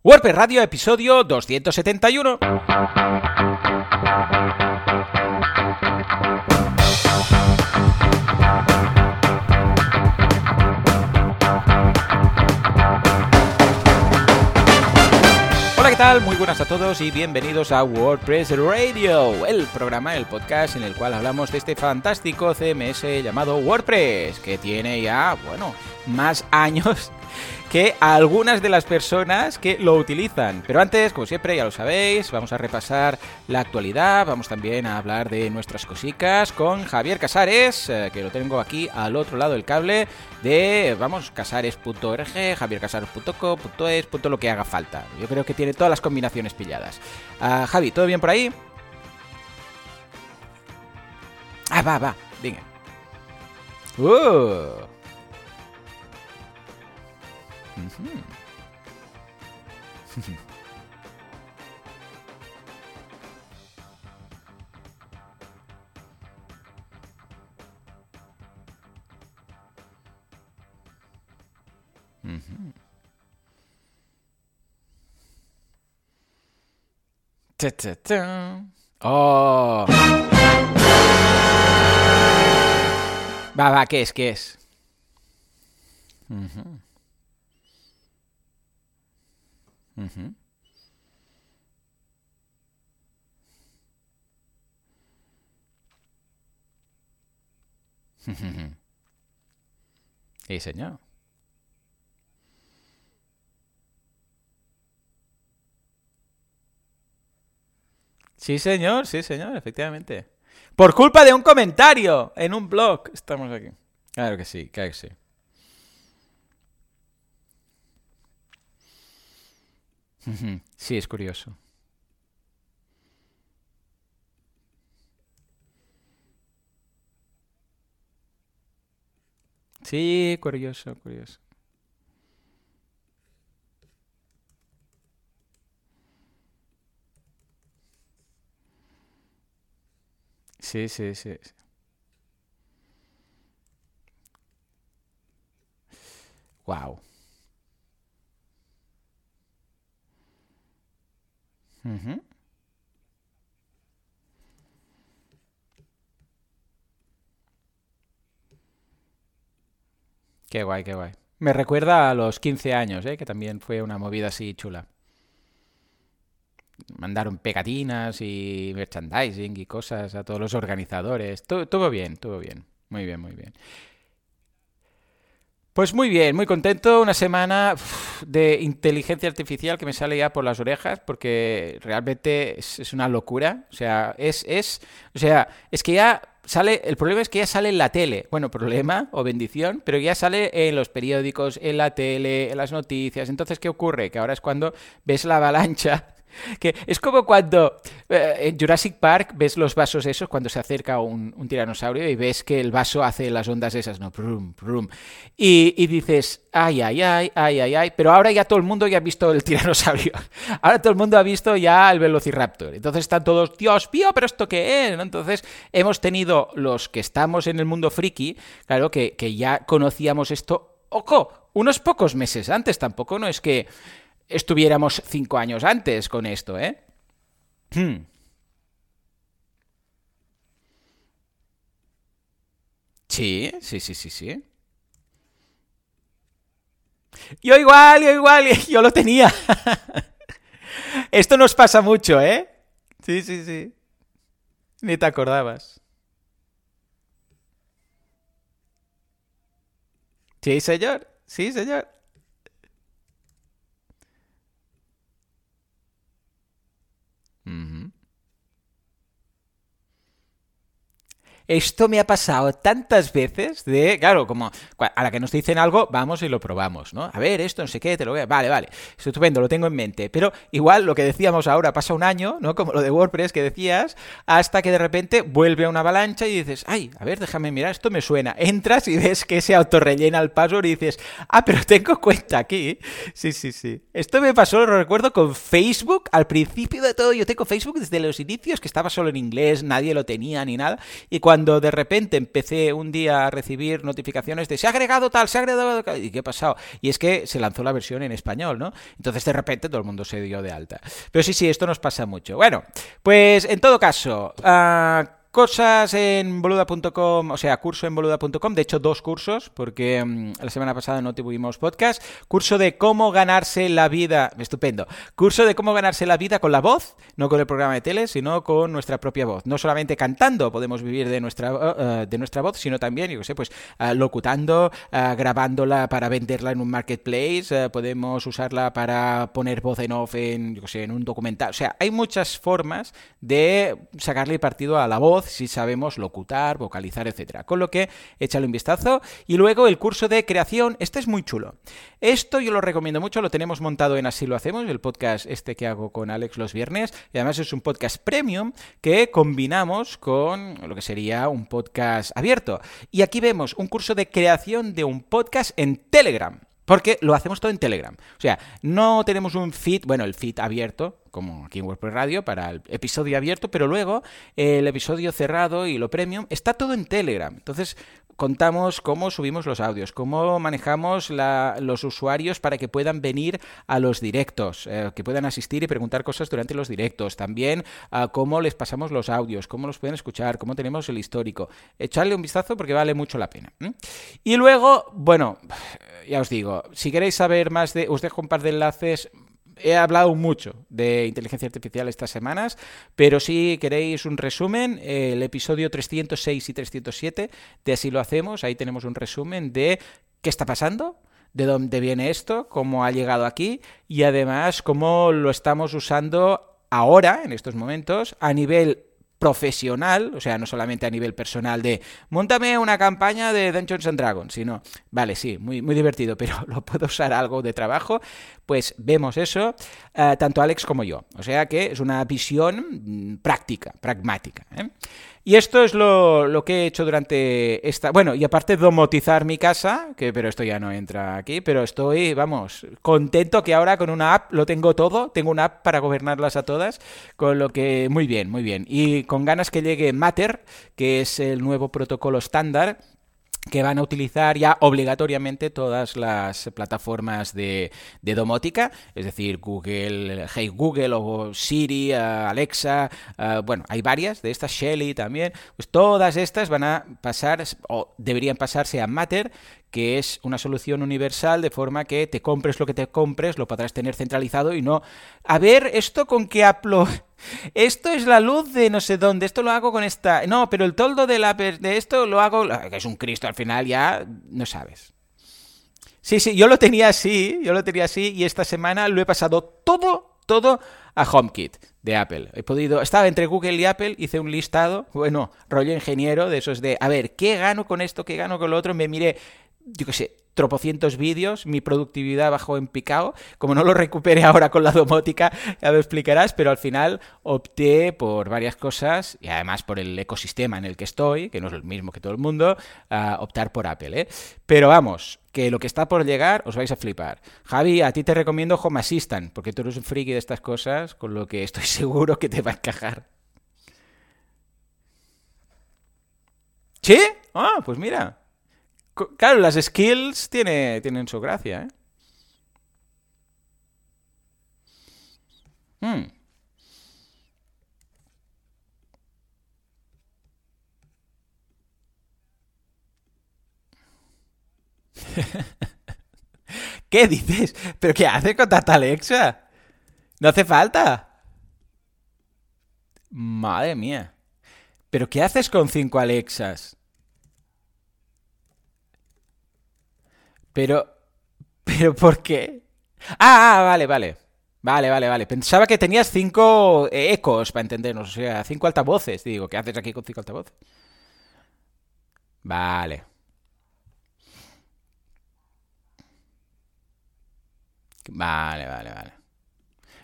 WordPress Radio, episodio 271. Hola, ¿qué tal? Muy buenas a todos y bienvenidos a WordPress Radio, el programa, el podcast en el cual hablamos de este fantástico CMS llamado WordPress, que tiene ya, bueno, más años que algunas de las personas que lo utilizan. Pero antes, como siempre, ya lo sabéis, vamos a repasar la actualidad, vamos también a hablar de nuestras cositas con Javier Casares, eh, que lo tengo aquí al otro lado del cable de, vamos, casares.org, javiercasares.co.es, punto lo que haga falta. Yo creo que tiene todas las combinaciones pilladas. Ah, Javi, ¿todo bien por ahí? Ah, va, va, venga. Uh. Ta, ta, ta. Oh. Va, va, ¿qué es? ¿Qué es? Ujú. Sí, señor. Sí, señor, sí, señor, efectivamente. Por culpa de un comentario en un blog. Estamos aquí. Claro que sí, claro que sí. Sí, es curioso. Sí, curioso, curioso. Sí, sí, sí. Wow. Qué guay, qué guay. Me recuerda a los 15 años, ¿eh? que también fue una movida así chula. Mandaron pegatinas y merchandising y cosas a todos los organizadores. Todo, todo bien, todo bien. Muy bien, muy bien. Pues muy bien, muy contento. Una semana de inteligencia artificial que me sale ya por las orejas porque realmente es, es una locura. O sea, es, es, o sea, es que ya sale, el problema es que ya sale en la tele. Bueno, problema o bendición, pero ya sale en los periódicos, en la tele, en las noticias. Entonces, ¿qué ocurre? Que ahora es cuando ves la avalancha que es como cuando eh, en Jurassic Park ves los vasos esos cuando se acerca un, tiranosaurio y ves que el vaso hace las ondas esas, ¿no? Prum, prum. Y, y dices, ay, ay, ay, ay, ay, ay. Pero ahora ya todo el mundo ya ha visto el tiranosaurio. Ahora todo el mundo ha visto ya el velociraptor. Entonces están todos, Dios mío, pero ¿esto qué es? Entonces hemos tenido los que estamos en el mundo friki, claro, que, que ya conocíamos esto, ojo, unos pocos meses antes. Tampoco no es que estuviéramos cinco años antes con esto, ¿eh? Hmm. Sí, sí, sí, sí, sí. Yo igual, yo igual, yo lo tenía. Esto nos pasa mucho, ¿eh? Sí, sí, sí. Ni te acordabas. Sí, señor. Sí, señor. Ujú. Esto me ha pasado tantas veces de, claro, como a la que nos dicen algo, vamos y lo probamos, ¿no? A ver, esto no sé qué, te lo a... Vale, vale, es estupendo, lo tengo en mente. Pero igual lo que decíamos ahora pasa un año, ¿no? Como lo de WordPress que decías, hasta que de repente vuelve a una avalancha y dices, ay, a ver, déjame mirar, esto me suena. Entras y ves que se autorrellena el password y dices, ah, pero tengo cuenta aquí. Sí, sí, sí. Esto me pasó, lo recuerdo, con Facebook. Al principio de todo, yo tengo Facebook desde los inicios, que estaba solo en inglés, nadie lo tenía ni nada. Y cuando cuando de repente empecé un día a recibir notificaciones de se ha agregado tal, se ha agregado tal, y qué ha pasado. Y es que se lanzó la versión en español, ¿no? Entonces de repente todo el mundo se dio de alta. Pero sí, sí, esto nos pasa mucho. Bueno, pues en todo caso, uh, cosas en boluda.com, o sea, curso en boluda.com, de hecho dos cursos, porque um, la semana pasada no tuvimos podcast, curso de cómo ganarse la vida, estupendo, curso de cómo ganarse la vida con la voz, no con el programa de tele, sino con nuestra propia voz, no solamente cantando podemos vivir de nuestra, uh, de nuestra voz, sino también, yo qué sé, pues uh, locutando, grabándola para venderla en un marketplace, podemos usarla para poner voz en off en, yo sé, en un documental, o sea, hay muchas formas de sacarle partido a la voz, si sabemos locutar, vocalizar, etcétera. Con lo que échale un vistazo. Y luego el curso de creación, este es muy chulo. Esto yo lo recomiendo mucho, lo tenemos montado en Así lo hacemos, el podcast este que hago con Alex los viernes. Y además es un podcast premium que combinamos con lo que sería un podcast abierto. Y aquí vemos un curso de creación de un podcast en Telegram. Porque lo hacemos todo en Telegram. O sea, no tenemos un feed, bueno, el feed abierto, como aquí en WordPress Radio, para el episodio abierto, pero luego el episodio cerrado y lo premium está todo en Telegram. Entonces, contamos cómo subimos los audios, cómo manejamos los usuarios para que puedan venir a los directos, eh, que puedan asistir y preguntar cosas durante los directos. También uh, cómo les pasamos los audios, cómo los pueden escuchar, cómo tenemos el histórico. Echarle un vistazo porque vale mucho la pena. Y luego, bueno, ya os digo, si queréis saber más de... Os dejo un par de enlaces he hablado mucho de inteligencia artificial estas semanas, pero si queréis un resumen, el episodio 306 y 307 de Así lo hacemos, ahí tenemos un resumen de qué está pasando, de dónde viene esto, cómo ha llegado aquí y además cómo lo estamos usando ahora, en estos momentos, a nivel profesional, o sea, no solamente a nivel personal de montame una campaña de Dungeons and Dragons, sino, vale, sí, muy, muy divertido, pero lo puedo usar algo de trabajo, pues vemos eso, uh, tanto Alex como yo. O sea que es una visión mm, práctica, pragmática. ¿eh? Y esto es lo, lo, que he hecho durante esta... Bueno, y aparte domotizar mi casa, que pero esto ya no entra aquí, pero estoy, vamos, contento que ahora con una app lo tengo todo, tengo una app para gobernarlas a todas, con lo que muy bien, muy bien. Y con ganas que llegue Matter, que es el nuevo protocolo estándar que van a utilizar ya obligatoriamente todas las plataformas de, de, domótica, es decir, Google, Hey Google o Siri, Alexa, bueno, hay varias de estas, Shelly también, pues todas estas van a pasar o deberían pasarse a Matter, que es una solución universal de forma que te compres lo que te compres, lo podrás tener centralizado y no... A ver, esto con qué Apple... Esto es la luz de no sé dónde, esto lo hago con esta... No, pero el toldo de, la... de esto lo hago... Es un Cristo al final, ya no sabes. Sí, sí, yo lo tenía así, yo lo tenía así y esta semana lo he pasado todo, todo a HomeKit de Apple. He podido, estaba entre Google y Apple, hice un listado, bueno, rollo ingeniero, de esos de, a ver, ¿qué gano con esto? ¿Qué gano con lo otro? Me miré yo qué sé, tropocientos vídeos, mi productividad bajó en picado. Como no lo recupere ahora con la domótica, ya me explicarás, pero al final opté por varias cosas y además por el ecosistema en el que estoy, que no es el mismo que todo el mundo, a optar por Apple. ¿eh? Pero vamos, que lo que está por llegar os vais a flipar. Javi, a ti te recomiendo Home Assistant, porque tú eres un friki de estas cosas, con lo que estoy seguro que te va a encajar. ¿Sí? Ah, pues mira. Claro, las skills tiene, tienen su gracia, ¿eh? Hmm. ¿Qué dices? ¿Pero qué hace con tanta Alexa? No hace falta. Madre mía. ¿Pero qué haces con cinco Alexas? Pero, pero ¿por qué? Ah, ah, vale, vale. Vale, vale, vale. Pensaba que tenías cinco ecos, para entendernos. O sea, cinco altavoces. Digo, ¿qué haces aquí con cinco altavoces? Vale. Vale, vale, vale.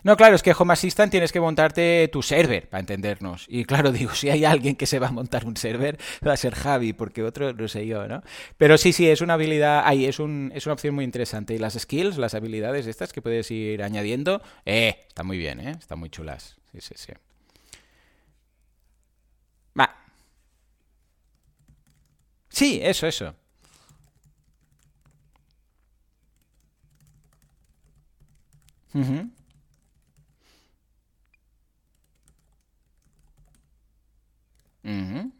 No, claro, es que Home Assistant tienes que montarte tu server, para entendernos. Y claro, digo, si hay alguien que se va a montar un server, va a ser Javi, porque otro no sé yo, ¿no? Pero sí, sí, es una habilidad, ahí es, un, es una opción muy interesante. Y las skills, las habilidades estas que puedes ir añadiendo, eh, están muy bien, ¿eh? Están muy chulas. Sí, sí, sí. Va. Sí, eso, eso. Ujú.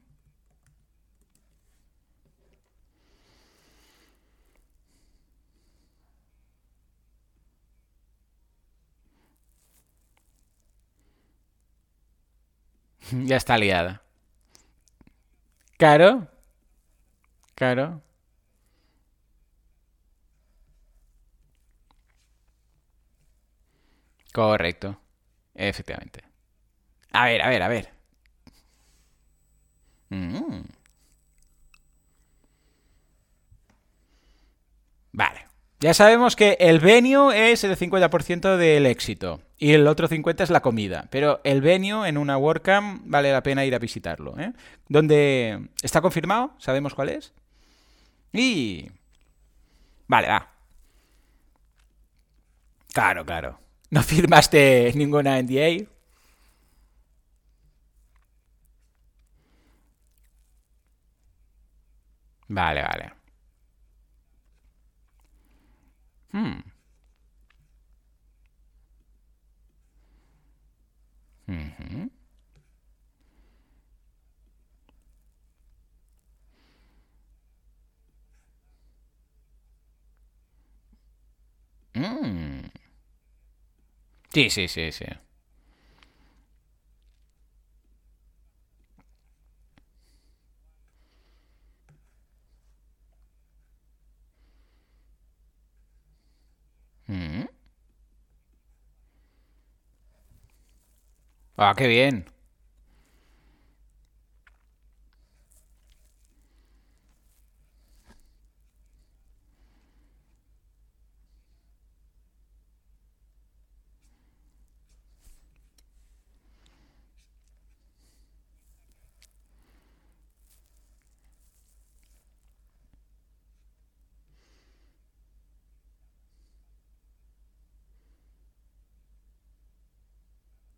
Ya está liada. Claro, claro. Correcto. Efectivamente. A ver, a ver, a ver. Mm, Vale. Ya sabemos que el venue es el 50% del éxito y el otro 50% es la comida. Pero el venue en una WordCamp vale la pena ir a visitarlo. ¿eh? ¿Dónde está confirmado? ¿Sabemos cuál es? Y... Vale, va. Claro, claro. ¿No firmaste ninguna NDA? Vale, vale. Hmm. Ujú. Mm. Sí, sí, sí, sí. Mm. Ah, qué bien.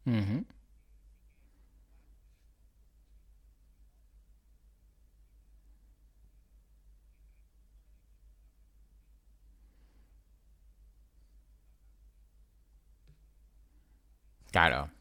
Ujú. Claro.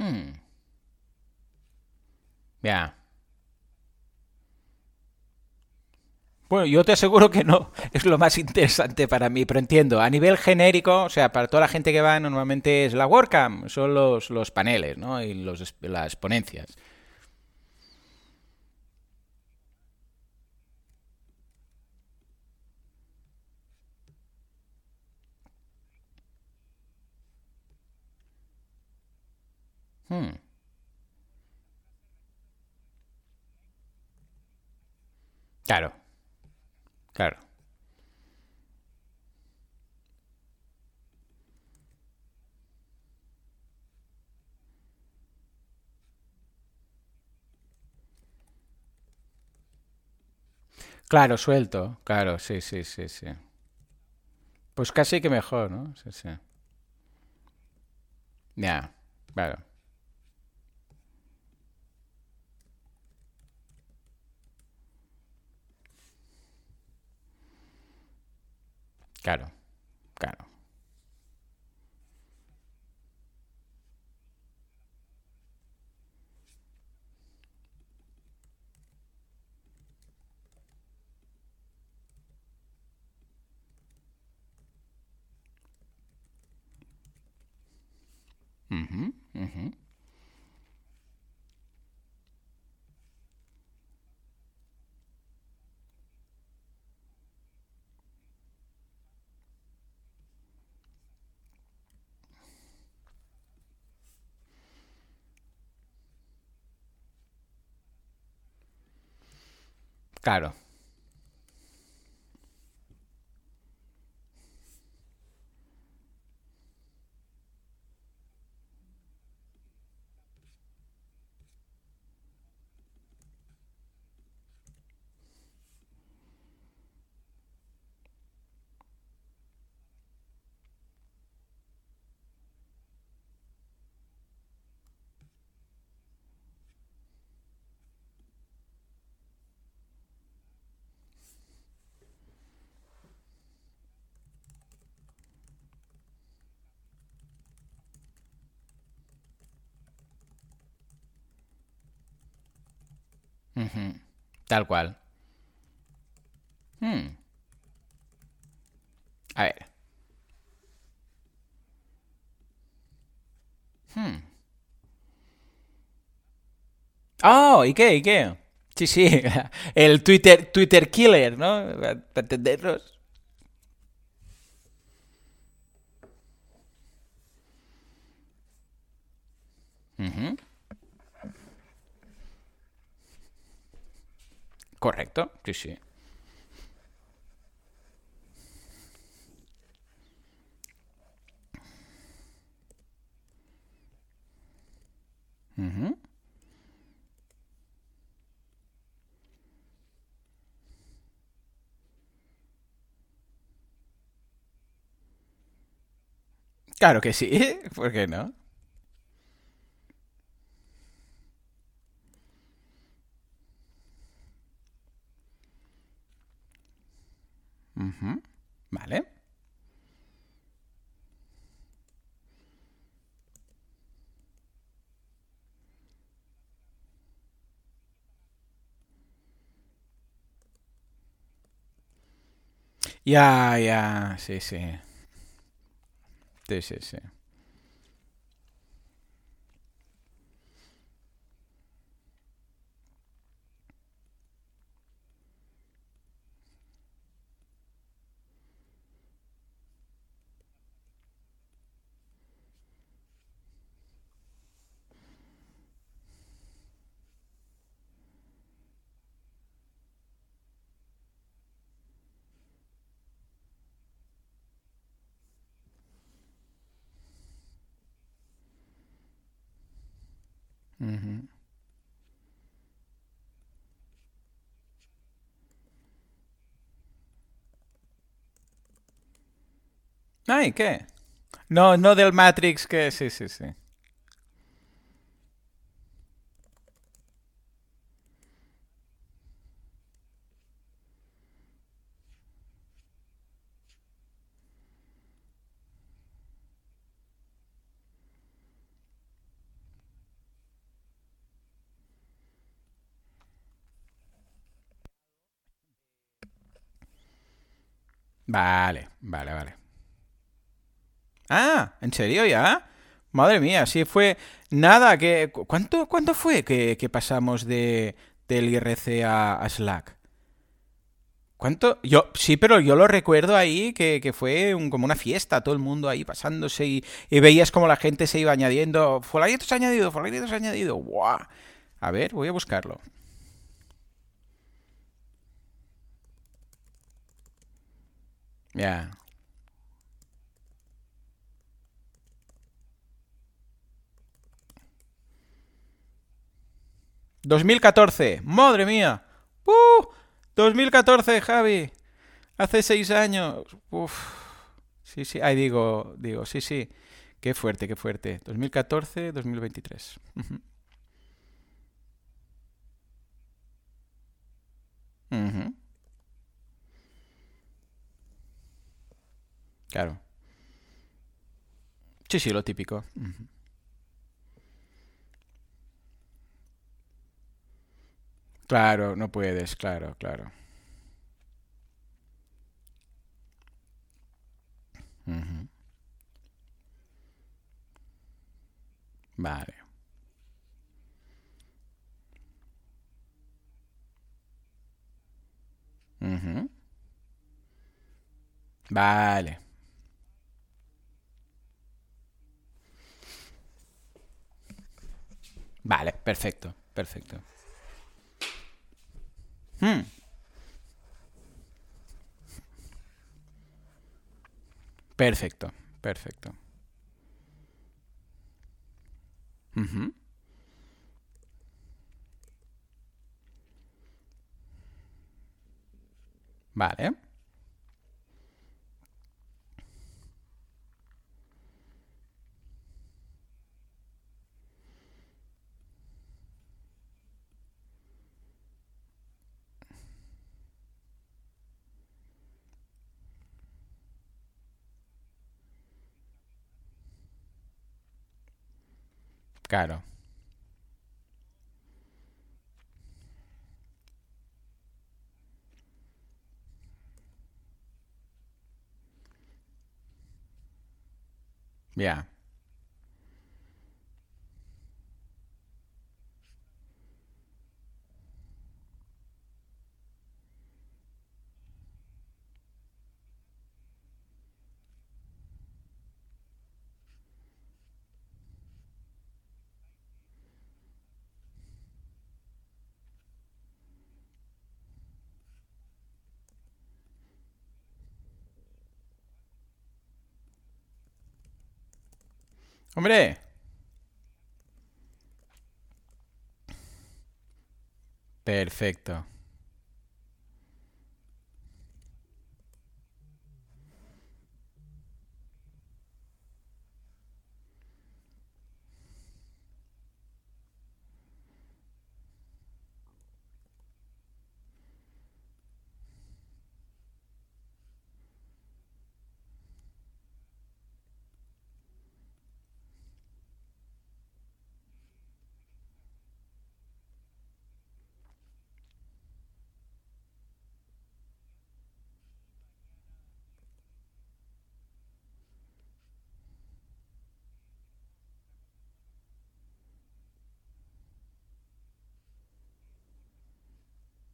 Hmm. Ya. Bueno, yo te aseguro que no es lo más interesante para mí, pero entiendo. A nivel genérico, o sea, para toda la gente que va, normalmente es la WordCamp, son los, los paneles, ¿no? Y los, las ponencias. Hmm. Claro, claro. Claro, suelto. Claro, sí, sí, sí, sí. Pues casi que mejor, ¿no? Sí, sí. Ya, claro, claro, claro. Ujú, ujú. Claro. Ujú. Tal cual. Hmm. A ver. Hmm. Oh, ¿y qué? ¿Y qué? Sí, sí. El Twitter, Twitter killer, ¿no? Para entendernos. Ujú. Correcto. Sí, sí. Claro que sí. ¿Por qué no? Ujú. Vale. Ya, ya. Sí, sí. Sí, sí, sí. Ay, ¿qué? No, no del Matrix que... Sí, sí, sí. Vale, vale, vale. Ah, ¿en serio ya? Madre mía, sí fue nada que... cu- ¿Cuánto, cuánto fue que, que pasamos de, del IRC a, a Slack? ¿Cuánto? Yo, sí, pero yo lo recuerdo ahí que, que fue un- como una fiesta, todo el mundo ahí pasándose y, veías como la gente se iba añadiendo. Fulanito añadido, fulanito añadido. ¡Guau! A ver, voy a buscarlo. Ya. 2014, madre mía. ¡Uh! 2014, Javi. Hace seis años. Uf. Sí, sí. Ahí digo, digo, sí, sí. Qué fuerte, qué fuerte. 2014, 2023. Ujú. Ujú. Claro. Sí, sí, lo típico. Claro, no puedes, claro, claro. Vale. Vale. Vale, perfecto, perfecto. Hmm, Perfecto, perfecto. Ujú. Vale, claro. Ya, Hombre, perfecto.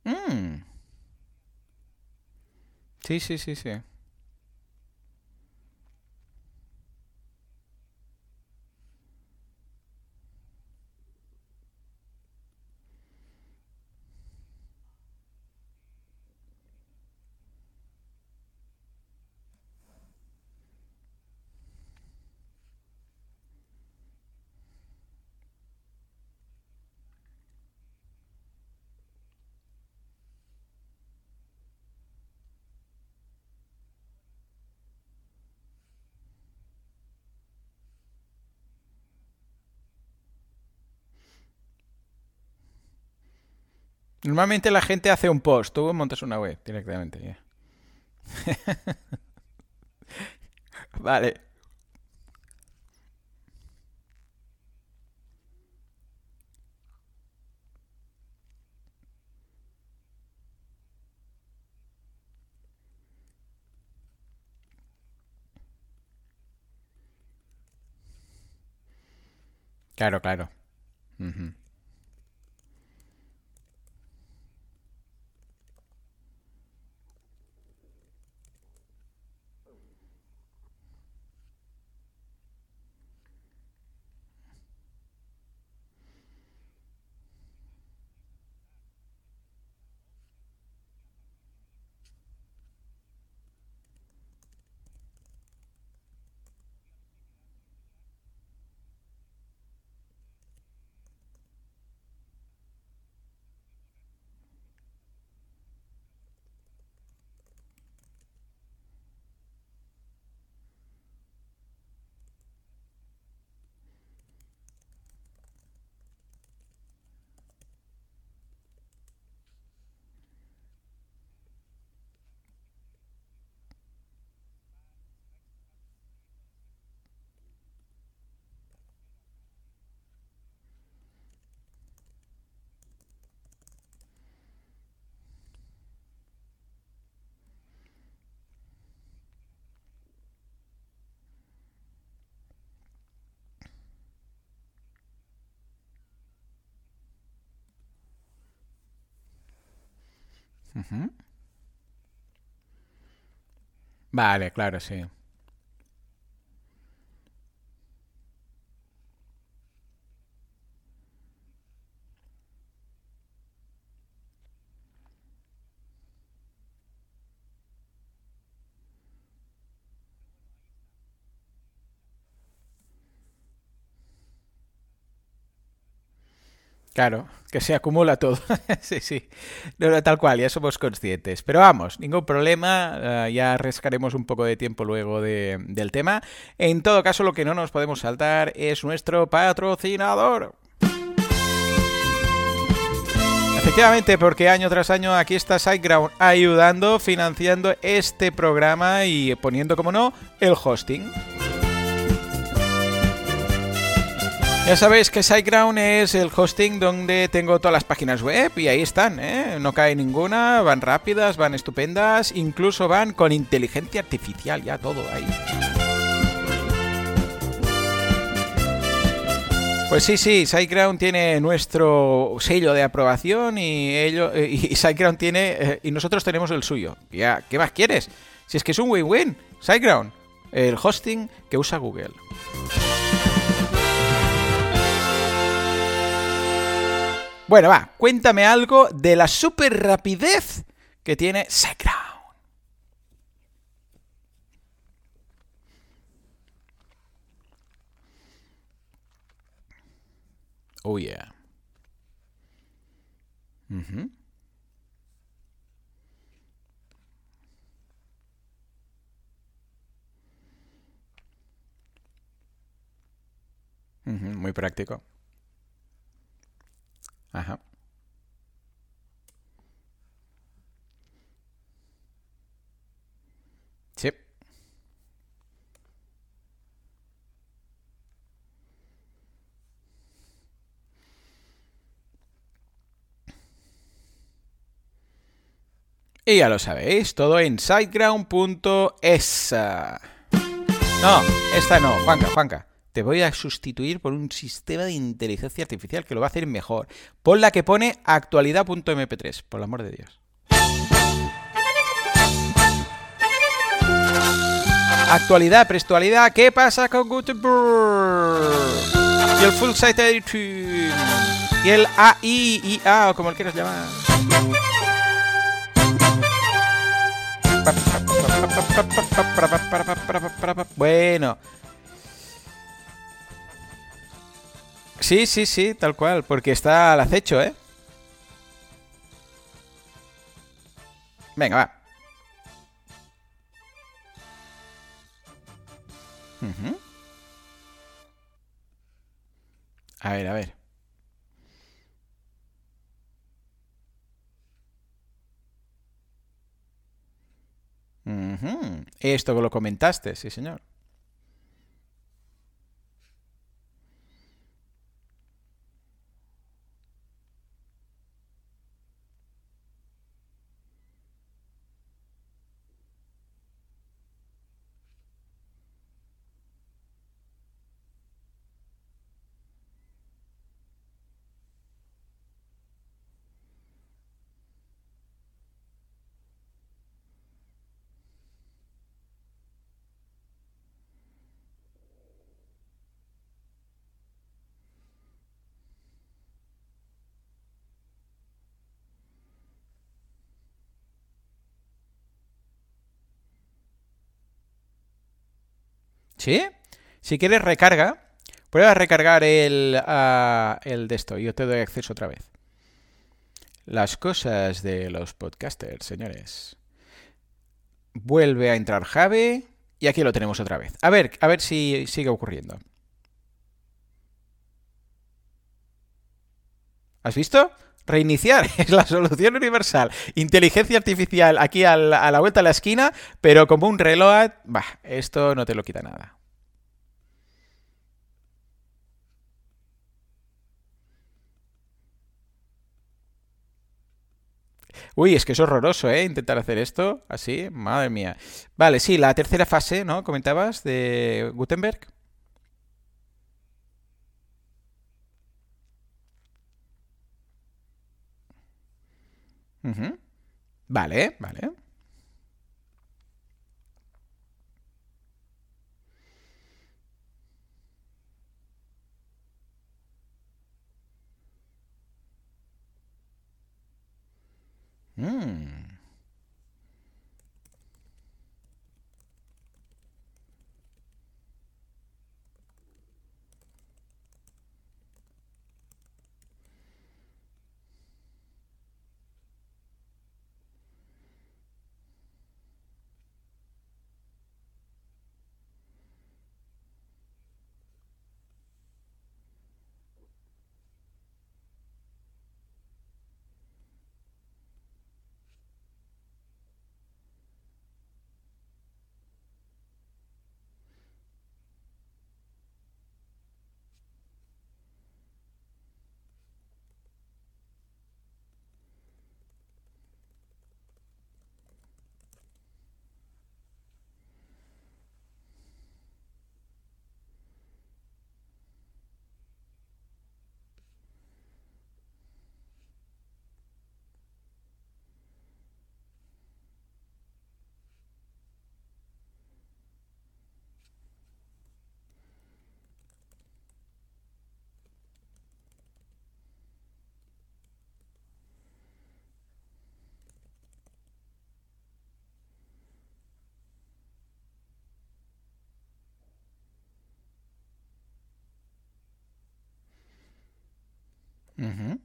Mm, Sí, sí, sí, sí. Normalmente la gente hace un post, tú montas una web directamente. ya. Vale, claro, claro. Ujú. Vale, claro, sí. Claro, que se acumula todo. sí, sí. No, tal cual, ya somos conscientes. Pero vamos, ningún problema. eh, ya rescaremos un poco de tiempo luego de- del tema. En todo caso, lo que no nos podemos saltar es nuestro patrocinador. Efectivamente, porque año tras año aquí está SiteGround ayudando, financiando este programa y poniendo, como no, el hosting. Ya sabéis que SiteGround es el hosting donde tengo todas las páginas web y ahí están, ¿eh? No cae ninguna, van rápidas, van estupendas, incluso van con inteligencia artificial, ya todo ahí. Pues sí, sí, SiteGround tiene nuestro sello de aprobación y ello eh, y SiteGround tiene eh, y nosotros tenemos el suyo. Ya, ¿qué más quieres? Si es que es un win-win, SiteGround, el hosting que usa Google. Bueno, va, cuéntame algo de la super rapidez que tiene SiteGround. Oh yeah. Ujú. Ujú, Muy práctico. Ajá. Sí. Y ya lo sabéis, todo en siteground.es. No, esta no, Juanca, Juanca. Te voy a sustituir por un sistema de inteligencia artificial que lo va a hacer mejor. Pon la que pone actualidad.mp3, por el amor de Dios. Actualidad, prestualidad, ¿qué pasa con Gutenberg? Y el Full Site Editing. Y el AI, IA, o como lo quieras llamar. Bueno. Sí, sí, sí, tal cual, porque está al acecho, ¿eh? Venga, va. A ver, a ver. Ujú. Esto que lo comentaste, sí, señor. ¿Sí? Si quieres recarga, prueba a recargar el, ah, el de esto. Yo te doy acceso otra vez. Las cosas de los podcasters, señores. Vuelve a entrar Jave y aquí lo tenemos otra vez. A ver, a ver si sigue ocurriendo. ¿Has visto? Reiniciar es la solución universal. Inteligencia artificial aquí a la, vuelta de la esquina, pero como un reloj, esto no te lo quita nada. Uy, es que es horroroso, ¿eh? Intentar hacer esto así, madre mía. Vale, sí, la tercera fase, ¿no? Comentabas de Gutenberg. Ujú. Vale, vale. Mm. Ujú.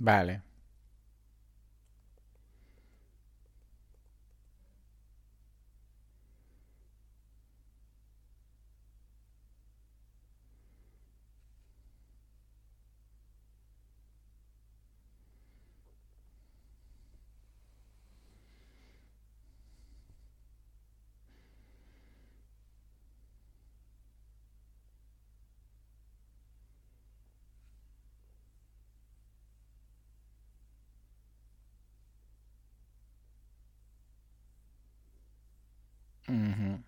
Vale. Ujú.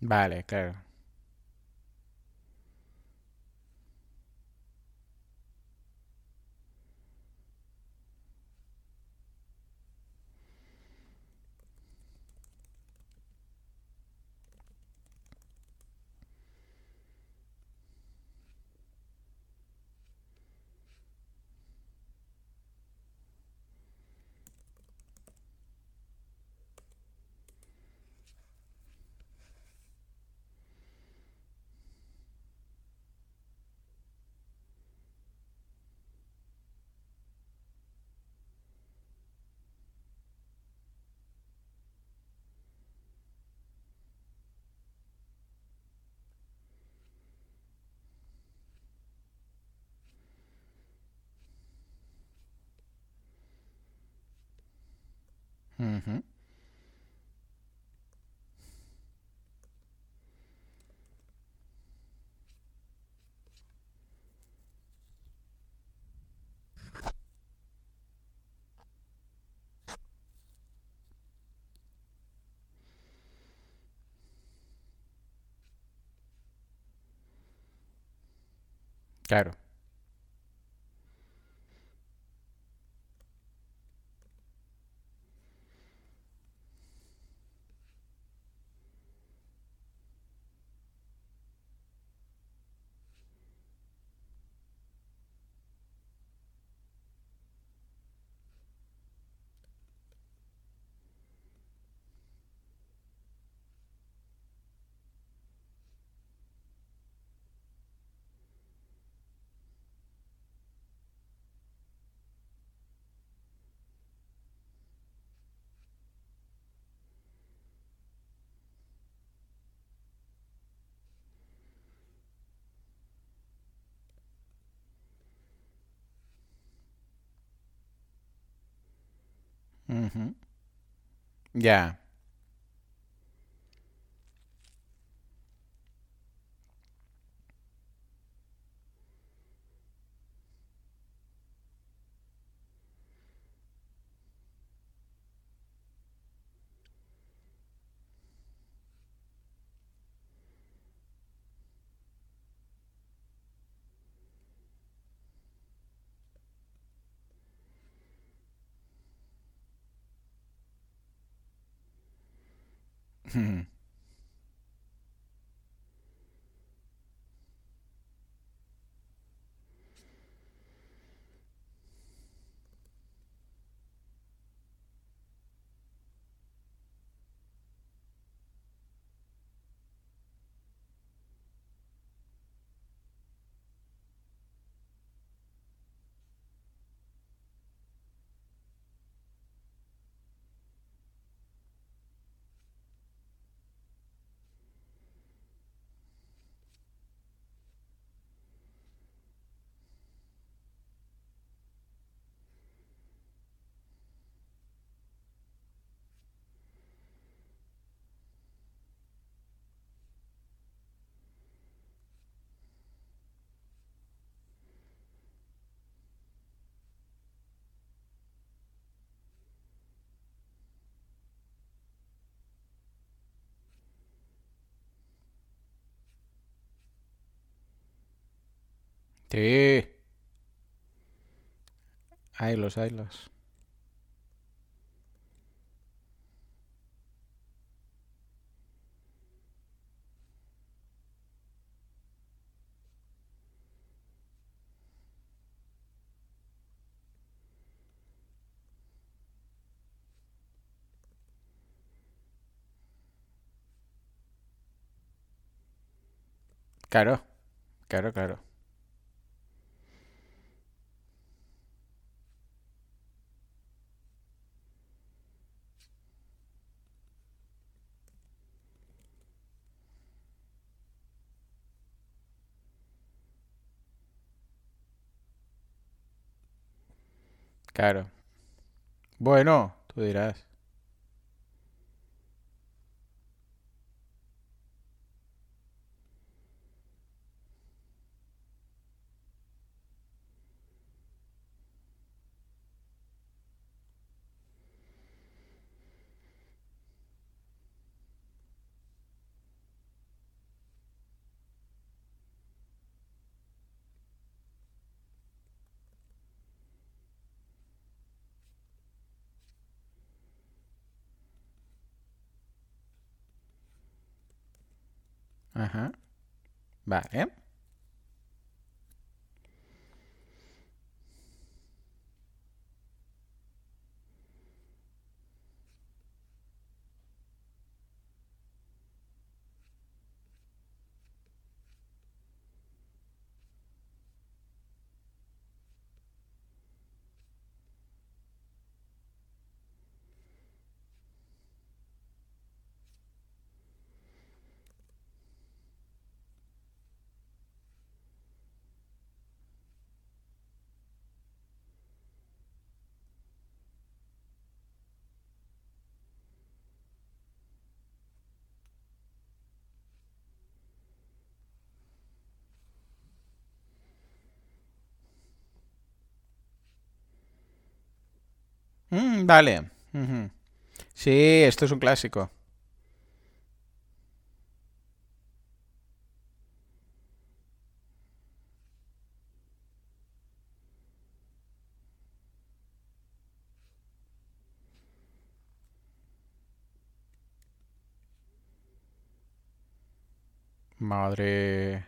Vale, claro. Claro. Ujú. Ya. Ujú. Sí. Haylos, haylos. Claro, claro, claro. Claro. Bueno, tú dirás. Ajá. Vale. Mm, vale. Ujú. Sí, esto es un clásico. Madre.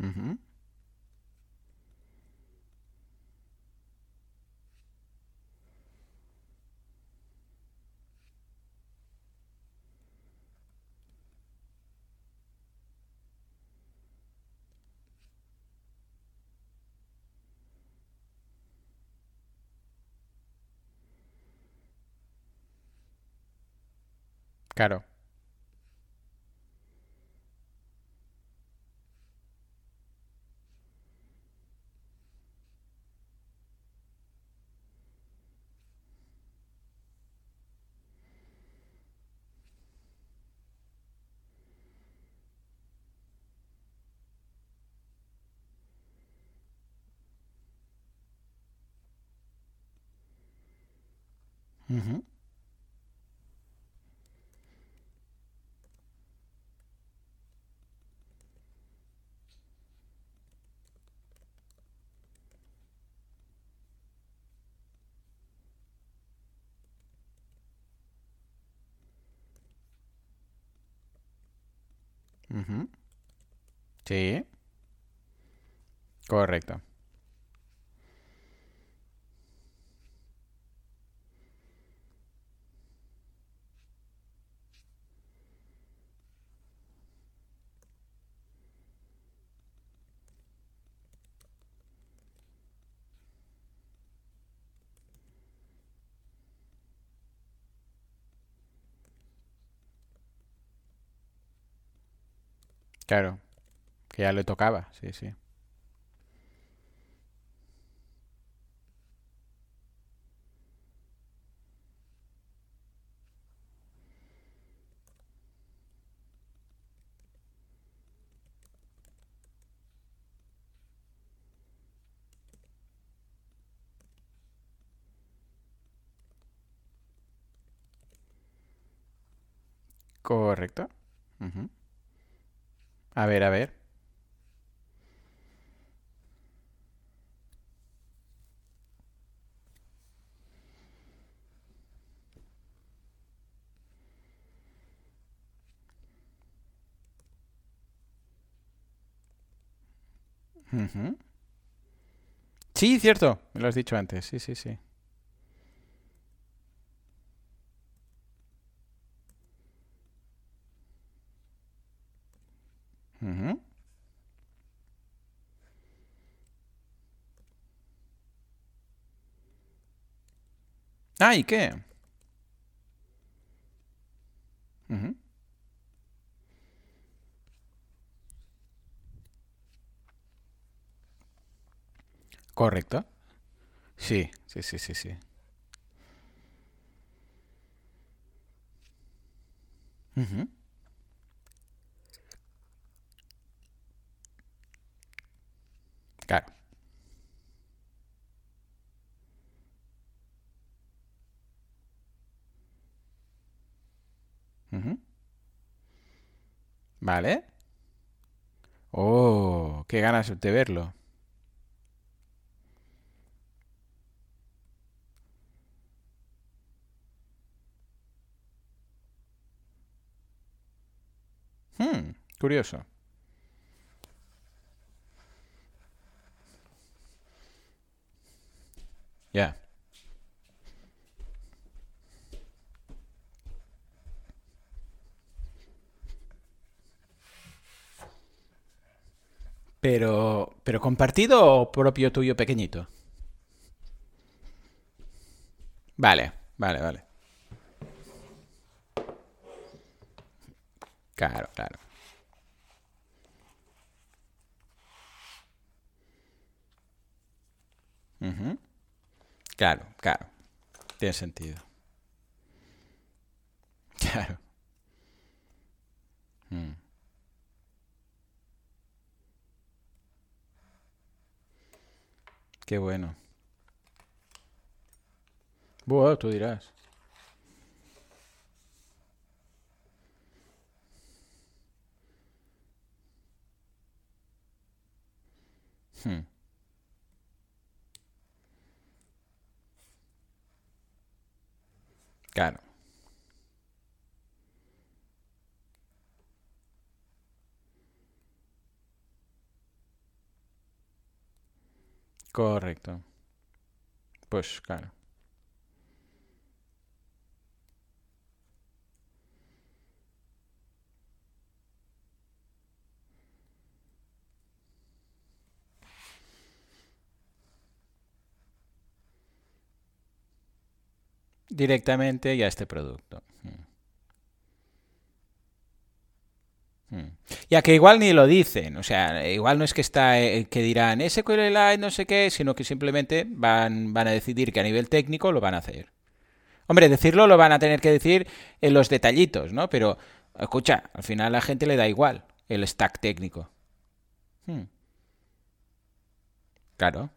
Ujú. Claro. Ujú. Ujú. Sí, correcto. Claro, que ya le tocaba, sí, sí. Correcto. Ujú. A ver, a ver. Ujú. Sí, cierto, me lo has dicho antes, sí, sí, sí. Ujú. Ah, ¿y qué? Ujú. Correcto. Sí, sí, sí, sí, sí. Ujú. Claro. Vale. Oh, qué ganas de verlo. Hmm, curioso. Ya. Pero, pero compartido o propio tuyo pequeñito. Vale, vale, vale. Claro, claro. Claro, claro. Tiene sentido. Claro. Mm. Qué bueno. Bueno, tú dirás. Hmm. Claro, correcto. Pues claro. Directamente ya este producto. Mm. Ya que igual ni lo dicen, o sea, igual no es que está eh, que dirán SQLite no sé qué, sino que simplemente van, van a decidir que a nivel técnico lo van a hacer. Hombre, decirlo lo van a tener que decir en los detallitos, ¿no? Pero, escucha, al final a la gente le da igual el stack técnico. Hmm, Claro.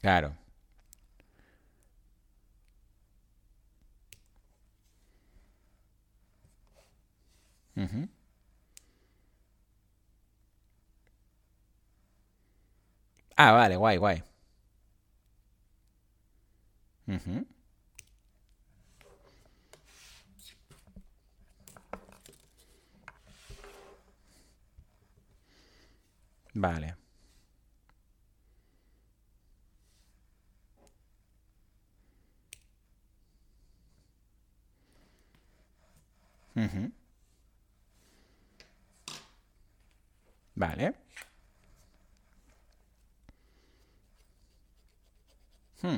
Claro. Ah, vale, guay, guay. Vale. Vale. Hmm.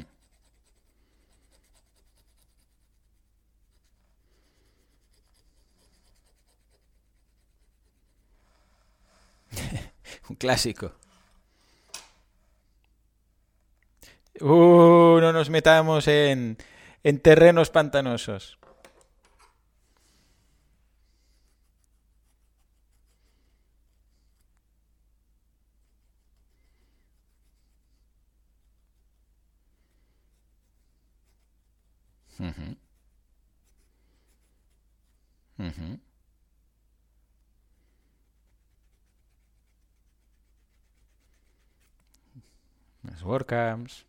Un clásico. Uh, no nos metamos en, en terrenos pantanosos. Ujú, ujú. Las WordCamps.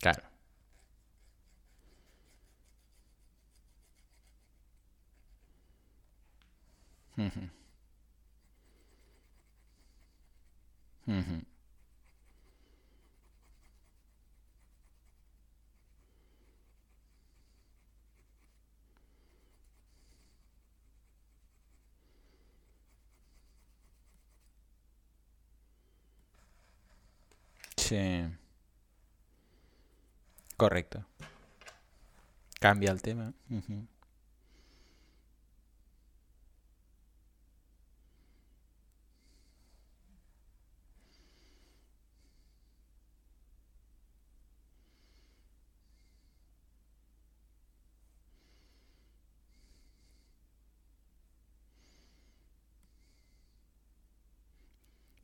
Claro. Sí, correcto. Cambia el tema. Ujú.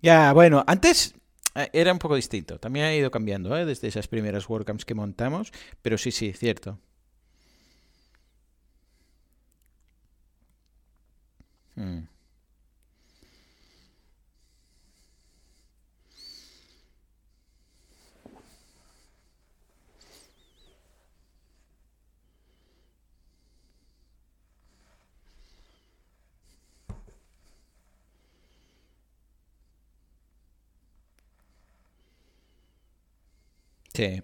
Ya, bueno, antes eh, era un poco distinto. También ha ido cambiando, ¿eh? Desde esas primeras WordCamps que montamos. Pero sí, sí, cierto. Mm, Sí.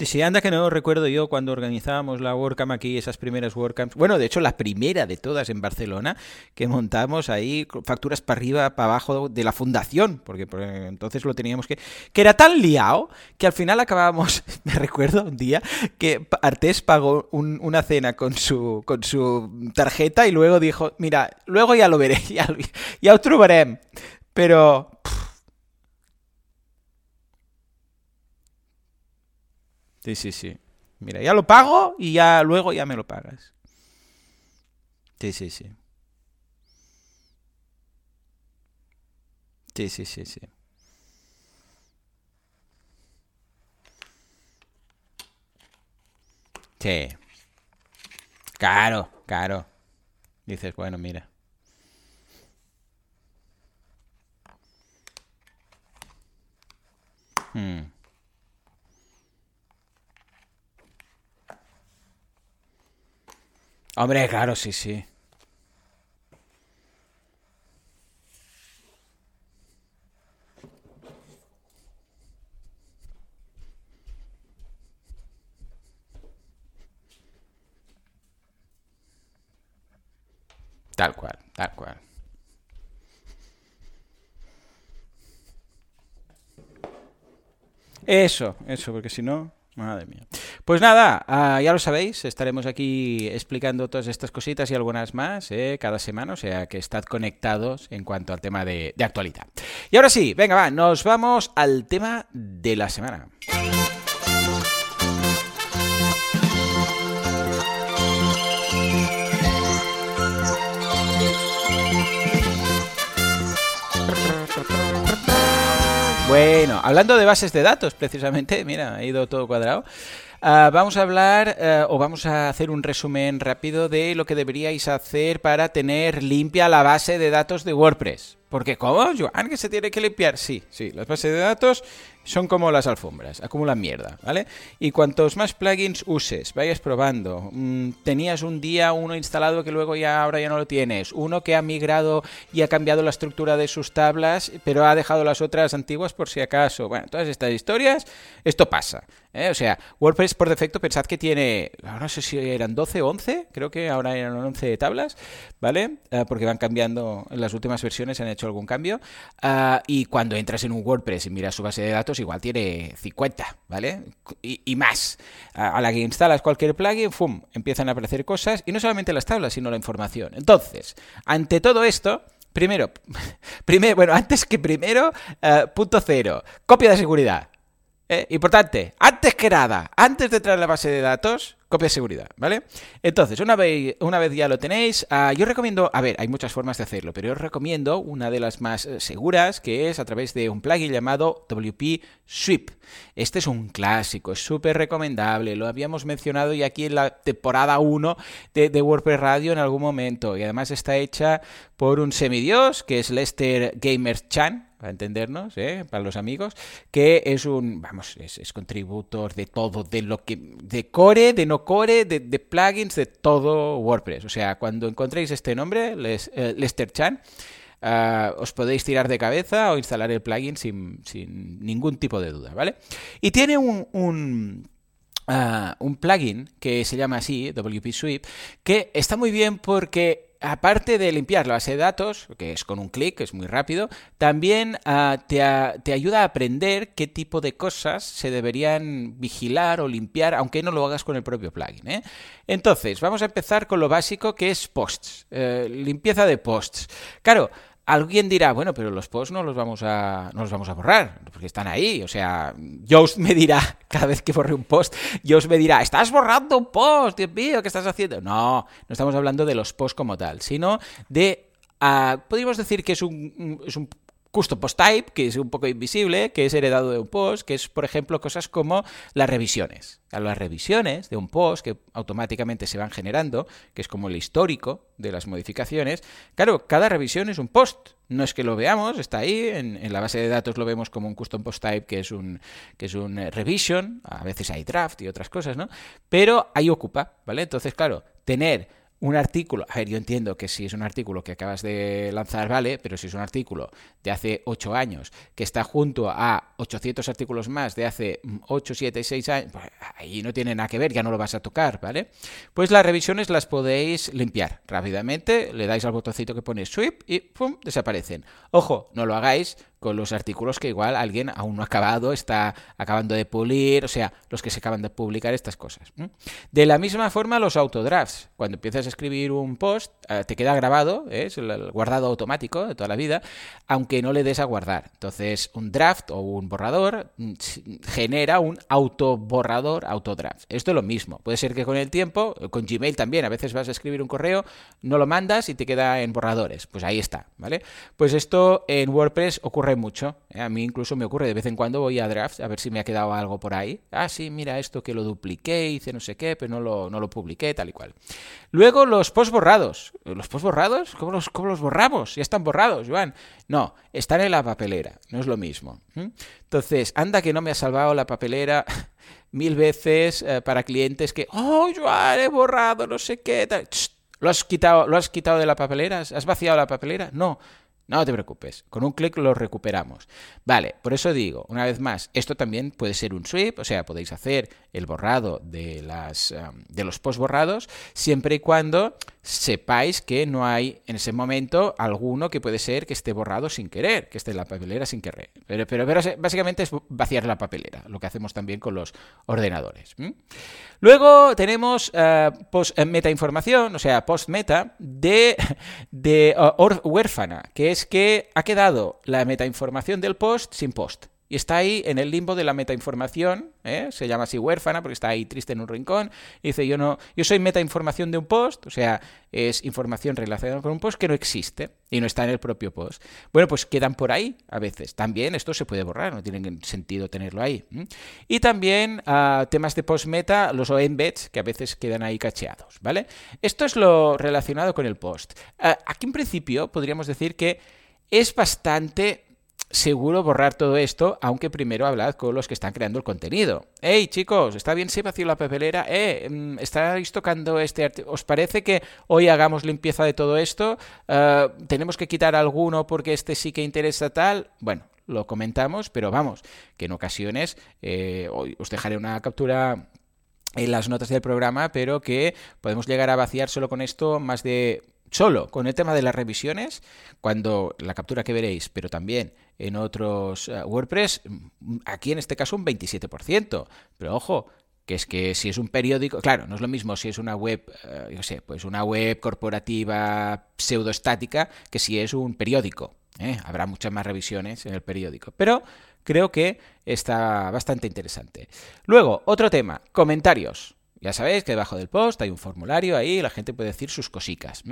Sí, anda que no recuerdo yo cuando organizábamos la WordCamp aquí, esas primeras WordCamps. Bueno, de hecho, la primera de todas en Barcelona, que montamos ahí facturas para arriba, para abajo de la fundación, porque, entonces lo teníamos que. que era tan liado que al final acabábamos. Me recuerdo un día que Artés pagó un- una cena con su, con su tarjeta y luego dijo: Mira, luego ya lo veré, ya, ya lo trobarem. Pero. Sí, sí, sí. Mira, ya lo pago y ya luego ya me lo pagas. Sí, sí, sí. Sí, sí, sí, sí. Sí. Claro, claro. Dices, bueno, mira. Hombre, claro, sí, sí. Tal cual, tal cual. Eso, eso, porque si no, madre mía. Pues nada, uh, ya lo sabéis, estaremos aquí explicando todas estas cositas y algunas más eh, cada semana, o sea que estad conectados en cuanto al tema de, de actualidad. Y ahora sí, venga, va, nos vamos al tema de la semana. Bueno, hablando de bases de datos, precisamente, mira, ha ido todo cuadrado. Uh, vamos a hablar uh, o vamos a hacer un resumen rápido de lo que deberíais hacer para tener limpia la base de datos de WordPress. Porque, ¿cómo, Joan? ¿Que se tiene que limpiar? Sí, sí, las bases de datos son como las alfombras, acumulan mierda, ¿vale? Y cuantos más plugins uses, vayas probando, mmm, tenías un día uno instalado que luego ya ahora ya no lo tienes, uno que ha migrado y ha cambiado la estructura de sus tablas, pero ha dejado las otras antiguas por si acaso. Bueno, todas estas historias, esto pasa. ¿eh? O sea, WordPress por defecto, pensad que tiene, no sé si eran 12 o 11, creo que ahora eran 11 tablas, ¿vale? Uh, porque van cambiando, en las últimas versiones han hecho algún cambio. Uh, y cuando entras en un WordPress y miras su base de datos, igual tiene 50, ¿vale? Y, más. A la que instalas cualquier plugin, ¡fum! empiezan a aparecer cosas, y no solamente las tablas, sino la información. Entonces, ante todo esto, primero, primero bueno, antes que primero, uh, punto cero, copia de seguridad. Eh, importante, antes que nada, antes de traer la base de datos, copia de seguridad, ¿vale? Entonces, una vez, una vez ya lo tenéis, uh, yo recomiendo, a ver, hay muchas formas de hacerlo, pero yo os recomiendo una de las más eh, seguras, que es a través de un plugin llamado WP Sweep. Este es un clásico, es súper recomendable, lo habíamos mencionado ya aquí en la temporada 1 de, de, WordPress Radio en algún momento, y además está hecha por un semidios, que es Lester Gamers Chan, para entendernos, ¿eh? para los amigos, que es un, vamos, es, es, contributor de todo, de lo que, de core, de no core, de, plugins, de todo WordPress. O sea, cuando encontréis este nombre, Les, eh, Lester Chan, uh, os podéis tirar de cabeza o instalar el plugin sin, sin ningún tipo de duda, ¿vale? Y tiene un, un Uh, un plugin que se llama así, WP Sweep, que está muy bien porque aparte de limpiar la base de datos, que es con un clic, es muy rápido, también te, uh, te, ayuda a aprender qué tipo de cosas se deberían vigilar o limpiar, aunque no lo hagas con el propio plugin. ¿eh? Entonces, vamos a empezar con lo básico que es posts, eh, limpieza de posts. Claro, Alguien dirá, bueno, pero los posts no los vamos a no los vamos a borrar, porque están ahí. O sea, Yoast me dirá, cada vez que borre un post, Yoast me dirá, estás borrando un post, Dios mío, ¿qué estás haciendo? No, no estamos hablando de los posts como tal, sino de, uh, podríamos decir que es un, es un custom post type, que es un poco invisible, que es heredado de un post, que es, por ejemplo, cosas como las revisiones. Las revisiones de un post que automáticamente se van generando, que es como el histórico de las modificaciones. Claro, cada revisión es un post. No es que lo veamos, está ahí, en, en la base de datos lo vemos como un custom post type, que es un, que es un revision, a veces hay draft y otras cosas, ¿no? Pero ahí ocupa, ¿vale? Entonces, claro, tener un artículo, a ver, yo entiendo que si es un artículo que acabas de lanzar, vale, pero si es un artículo de hace 8 años que está junto a 800 artículos más de hace 8, 7, 6 años, pues ahí no tiene nada que ver, ya no lo vas a tocar, ¿vale? Pues las revisiones las podéis limpiar rápidamente, le dais al botoncito que pone sweep y ¡pum! desaparecen. Ojo, no lo hagáis con los artículos que igual alguien aún no ha acabado, está acabando de pulir, o sea, los que se acaban de publicar estas cosas. De la misma forma, los autodrafts. Cuando empiezas a escribir un post, te queda grabado, ¿eh? es el guardado automático de toda la vida, aunque no le des a guardar. Entonces, un draft o un borrador mm, genera un autoborrador, autodraft. Esto es lo mismo. Puede ser que con el tiempo, con Gmail también, a veces vas a escribir un correo, no lo mandas y te queda en borradores. Pues ahí está, ¿vale? Pues esto en WordPress ocurre mucho. ¿eh? A mí incluso me ocurre de vez en cuando voy a drafts a ver si me ha quedado algo por ahí. Ah, sí, mira esto que lo dupliqué, hice no sé qué, pero no lo, no lo publiqué, tal y cual. Luego los posts borrados. ¿Los posts borrados? ¿Cómo los, cómo los borramos? Ya están borrados, Joan. No, están en la papelera, no es lo mismo. Entonces, anda que no me ha salvado la papelera mil veces eh, para clientes que, oh, Joan, he borrado, no sé qué, tal. ¿Lo has, quitado, ¿Lo has quitado de la papelera? ¿Has vaciado la papelera? No. No te preocupes, con un clic lo recuperamos. Vale, por eso digo, una vez más, esto también puede ser un sweep, o sea, podéis hacer el borrado de, las, de los post borrados siempre y cuando sepáis que no hay en ese momento alguno que puede ser que esté borrado sin querer, que esté en la papelera sin querer. Pero, pero, básicamente es vaciar la papelera, lo que hacemos también con los ordenadores. Luego tenemos uh, post meta información, o sea, post meta de, de huérfana, que es que ha quedado la meta información del post sin post y está ahí en el limbo de la metainformación, ¿eh? se llama así huérfana porque está ahí triste en un rincón, y dice yo no, yo soy metainformación de un post, o sea, es información relacionada con un post que no existe y no está en el propio post. Bueno, pues quedan por ahí a veces. También esto se puede borrar, no tiene sentido tenerlo ahí. Y también uh, temas de post meta, los embeds, que a veces quedan ahí cacheados, ¿vale? Esto es lo relacionado con el post. Uh, aquí en principio podríamos decir que es bastante seguro borrar todo esto, aunque primero hablad con los que están creando el contenido. Hey chicos, ¿está bien si vacío la papelera? Eh, mm, ¿estáis tocando este ¿Os parece que hoy hagamos limpieza de todo esto? Eh, ¿Tenemos que quitar alguno porque este sí que interesa tal? Bueno, lo comentamos, pero vamos, que en ocasiones eh, os dejaré una captura en las notas del programa, pero que podemos llegar a vaciar solo con esto más de solo con el tema de las revisiones, cuando la captura que veréis, pero también en otros eh, WordPress, mm, aquí en este caso un 27%. Pero ojo, que es que si es un periódico, claro, no es lo mismo si es una web, eh, yo sé, pues una web corporativa pseudoestática que si es un periódico. ¿eh? Habrá muchas más revisiones en el periódico. Pero creo que está bastante interesante. Luego, otro tema, comentarios. Ya sabéis que debajo del post hay un formulario ahí la gente puede decir sus cositas.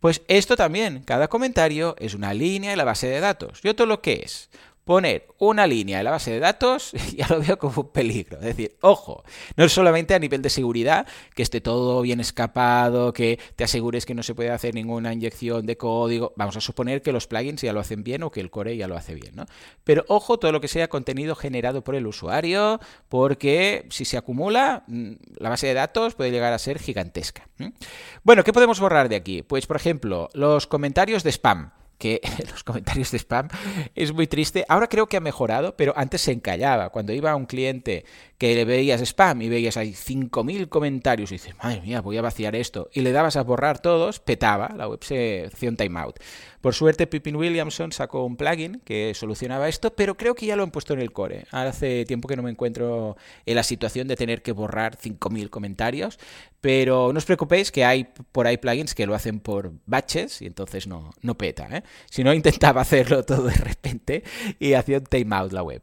Pues esto también, cada comentario es una línea en la base de datos. ¿Y otro lo que es? Poner una línea en la base de datos ya lo veo como un peligro. Es decir, ojo, no solamente a nivel de seguridad, que esté todo bien escapado, que te asegures que no se puede hacer ninguna inyección de código. Vamos a suponer que los plugins ya lo hacen bien o que el core ya lo hace bien, ¿no? Pero ojo, todo lo que sea contenido generado por el usuario, porque si se acumula, mm, la base de datos puede llegar a ser gigantesca. Bueno, ¿qué podemos borrar de aquí? Pues, por ejemplo, los comentarios de spam que los comentarios de spam es muy triste. Ahora creo que ha mejorado, pero antes se encallaba. Cuando iba a un cliente que le veías spam y veías ahí 5.000 comentarios y dices, madre mía, voy a vaciar esto, y le dabas a borrar todos, petaba, la web se hacía un timeout. Por suerte, Pippin Williamson sacó un plugin que solucionaba esto, pero creo que ya lo han puesto en el core. Hace tiempo que no me encuentro en la situación de tener que borrar 5.000 comentarios, pero no os preocupéis que hay por ahí plugins que lo hacen por batches y entonces no, no peta. ¿eh? Si no, intentaba hacerlo todo de repente y hacía un timeout la web.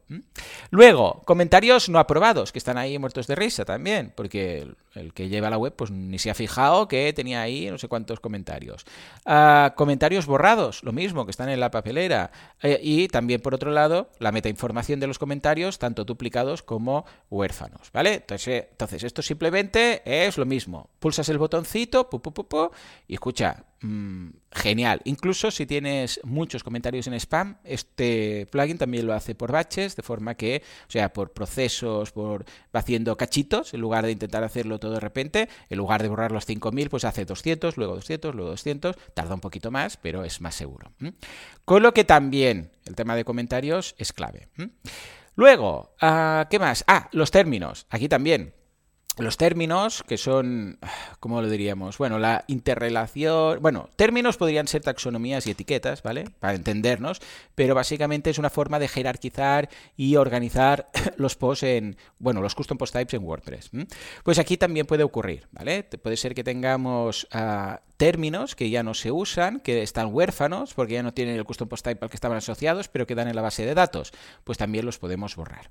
Luego, comentarios no aprobados, que están ahí muertos de risa también, porque el, que lleva la web pues ni se ha fijado que tenía ahí no sé cuántos comentarios. Ah, comentarios borrados lo mismo, que están en la papelera. Eh, y también, por otro lado, la metainformación de los comentarios, tanto duplicados como huérfanos, ¿vale? Entonces, eh, entonces esto simplemente es lo mismo. Pulsas el botoncito, pu, pu, y escucha, Mm, genial. Incluso si tienes muchos comentarios en spam, este plugin también lo hace por batches, de forma que, o sea, por procesos, por va haciendo cachitos, en lugar de intentar hacerlo todo de repente, en lugar de borrar los 5000, pues hace 200, luego 200, luego 200, tarda un poquito más, pero es más seguro. Con lo que también el tema de comentarios es clave. Luego, ah, ¿qué más? Ah, los términos. Aquí también los términos, que son, ¿cómo lo diríamos? Bueno, la interrelación, bueno, términos podrían ser taxonomías y etiquetas, ¿vale? Para entendernos, pero básicamente es una forma de jerarquizar y organizar los posts en, bueno, los custom post types en WordPress. Pues aquí también puede ocurrir, ¿vale? Puede ser que tengamos ah, términos que ya no se usan, que están huérfanos, porque ya no tienen el custom post type al que estaban asociados, pero quedan en la base de datos. Pues también los podemos borrar.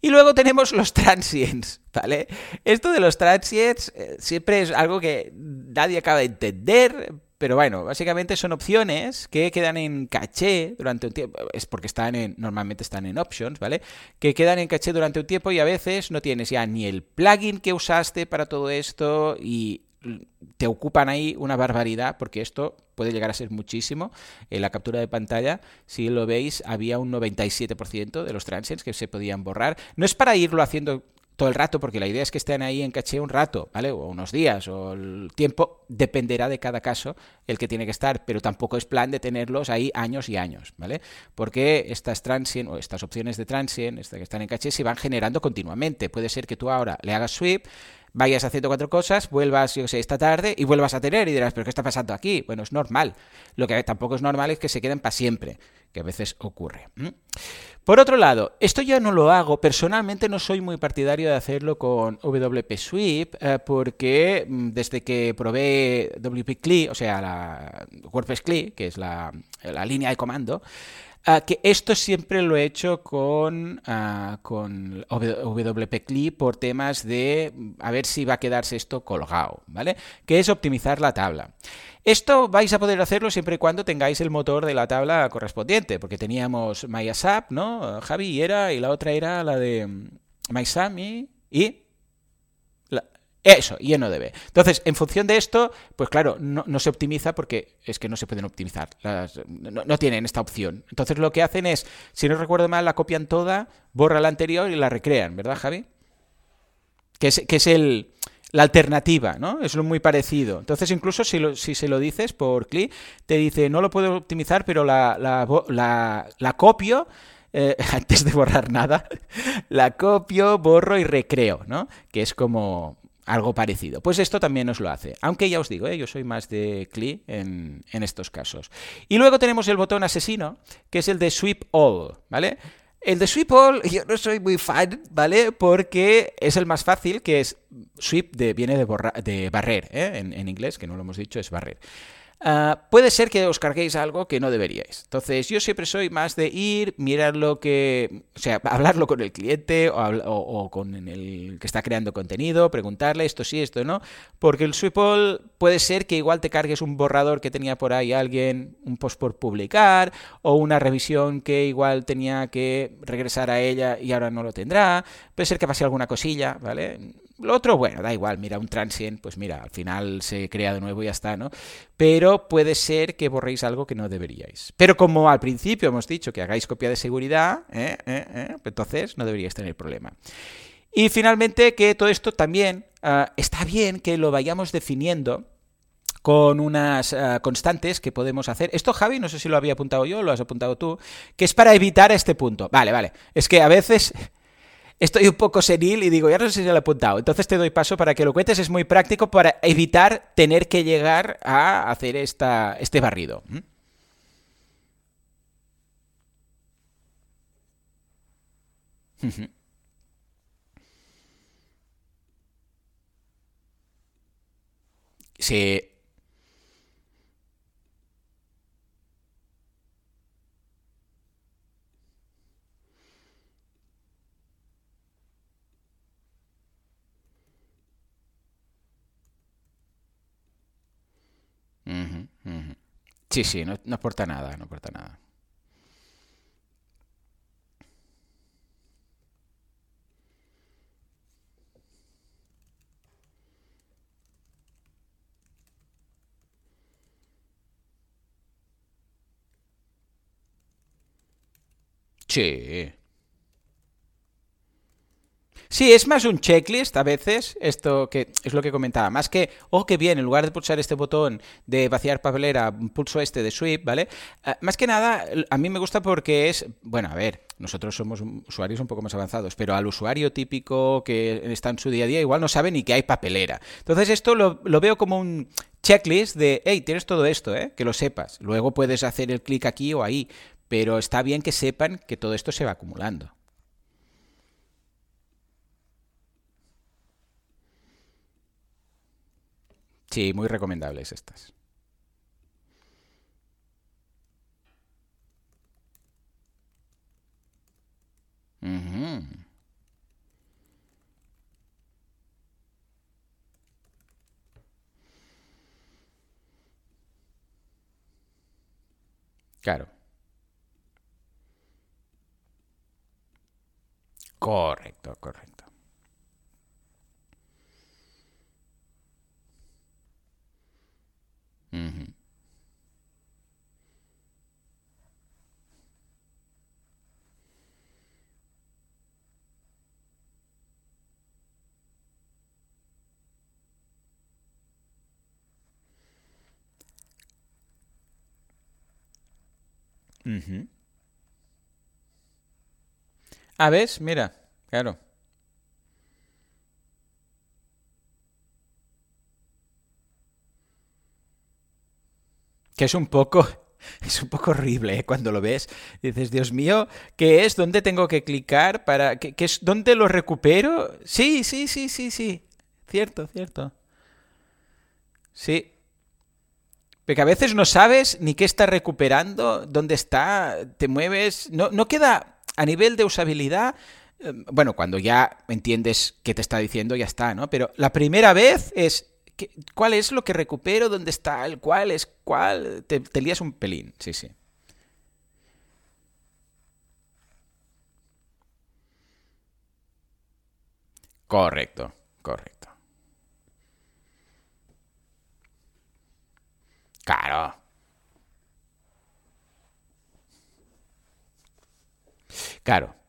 Y luego tenemos los transients, ¿vale? Esto de los transients eh, siempre es algo que nadie acaba de entender, pero bueno, básicamente son opciones que quedan en caché durante un tiempo, es porque están en, normalmente están en options, ¿vale? Que quedan en caché durante un tiempo y a veces no tienes ya ni el plugin que usaste para todo esto y te ocupan ahí una barbaridad, porque esto puede llegar a ser muchísimo. En la captura de pantalla, si lo veis, había un 97% de los transients que se podían borrar. No es para irlo haciendo todo el rato, porque la idea es que estén ahí en caché un rato, ¿vale? O unos días, o el tiempo dependerá de cada caso el que tiene que estar, pero tampoco es plan de tenerlos ahí años y años, ¿vale? Porque estas transient o estas opciones de transient, estas que están en caché, se van generando continuamente. Puede ser que tú ahora le hagas sweep, vayas haciendo cuatro cosas, vuelvas, yo sé, esta tarde y vuelvas a tener y dirás, pero ¿qué está pasando aquí? Bueno, es normal. Lo que tampoco es normal es que se queden para siempre, que a veces ocurre. Por otro lado, esto ya no lo hago, personalmente no soy muy partidario de hacerlo con WP Sweep, eh, porque mm, desde que probé WP CLI, o sea, la WordPress CLI, que es la, la línea de comando, Uh, que esto siempre lo he hecho con, uh, con WP por temas de a ver si va a quedarse esto colgado, ¿vale? Que es optimizar la tabla. Esto vais a poder hacerlo siempre y cuando tengáis el motor de la tabla correspondiente, porque teníamos MyASAP, ¿no? Javi era, y la otra era la de MySami y eso, y no debe. Entonces, en función de esto, pues claro, no, se optimiza porque es que no se pueden optimizar. no, tienen esta opción. Entonces, lo que hacen es, si no recuerdo mal, la copian toda, borra la anterior y la recrean, ¿verdad, Javi? Que es, que es el, la alternativa, ¿no? Es muy parecido. Entonces, incluso si, si se lo dices por clic, te dice, no lo puedo optimizar, pero la, la, la, copio. Eh, antes de borrar nada, la copio, borro y recreo, ¿no? Que es como, algo parecido. Pues esto también nos lo hace. Aunque ya os digo, ¿eh? yo soy más de CLI en, estos casos. Y luego tenemos el botón asesino, que es el de Sweep All, ¿vale? El de Sweep All yo no soy muy fan, ¿vale? Porque es el más fácil, que es sweep de, viene de, barrer, ¿eh? en inglés, que no lo hemos dicho, es barrer. Ah, puede ser que os carguéis algo que no deberíais. Entonces, yo siempre soy más de ir, mirar lo que. O sea, hablarlo con el cliente o, con el que está creando contenido, preguntarle esto sí, esto no. Porque el Sweepall puede ser que igual te cargues un borrador que tenía por ahí alguien, un post por publicar, o una revisión que igual tenía que regresar a ella y ahora no lo tendrá. Puede ser que pase alguna cosilla, ¿vale? Lo otro, bueno, da igual, mira, un transient, pues mira, al final se crea de nuevo y ya está, ¿no? Pero puede ser que borréis algo que no deberíais. Pero como al principio hemos dicho que hagáis copia de seguridad, ¿eh? ¿Eh? ¿Eh? entonces no deberíais tener problema. Y finalmente que todo esto también ah, está bien que lo vayamos definiendo con unas ah, constantes que podemos hacer. Esto, Javi, no sé si lo había apuntado yo lo has apuntado tú, que es para evitar este punto. Vale, vale. Es que a veces estoy un poco senil y digo, ya no sé si lo he apuntado. Entonces te doy paso para que lo cuentes. Es muy práctico para evitar tener que llegar a hacer esta, este barrido. ¿Mm? Sí, Sí, sí, no, no aporta nada, no aporta nada. Sí. Sí, es más un checklist a veces, esto que es lo que comentaba, más que, oh, qué bien, en lugar de pulsar este botón de vaciar papelera, pulso este de sweep, ¿vale? Uh, más que nada, a mí me gusta porque es, bueno, a ver, nosotros somos usuarios un poco más avanzados, pero al usuario típico que está en su día a día igual no sabe ni que hay papelera. Entonces esto lo, lo veo como un checklist de, hey, tienes todo esto, ¿eh? que lo sepas. Luego puedes hacer el clic aquí o ahí, pero está bien que sepan que todo esto se va acumulando. Sí, muy recomendables estas. Claro. Correcto, correcto. A ver, mira, claro. Que es un poco es un poco horrible ¿eh? cuando lo ves. Dices, Dios mío, ¿qué es? ¿Dónde tengo que clicar para qué, es? ¿Dónde lo recupero? Sí, sí, sí, sí, sí. Cierto, cierto. Sí. Porque a veces no sabes ni qué está recuperando, dónde está, te mueves. No, no queda a nivel de usabilidad. Eh, bueno, cuando ya entiendes qué te está diciendo, ya está, ¿no? Pero la primera vez es ¿Cuál es lo que recupero? ¿Dónde está el cuál es cuál? Te, te lías un pelín, sí, sí. Correcto, correcto. Claro. Claro, claro.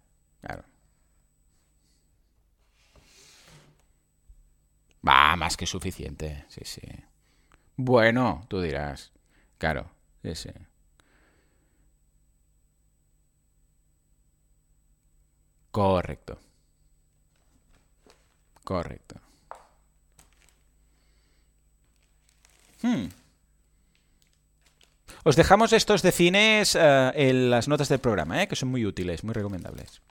Va, más que suficiente, sí, sí. Bueno, tú dirás. Claro, sí, sí. Correcto. Correcto. Hmm. Os dejamos estos de cines eh, en las notas del programa, eh, que son muy útiles, muy recomendables.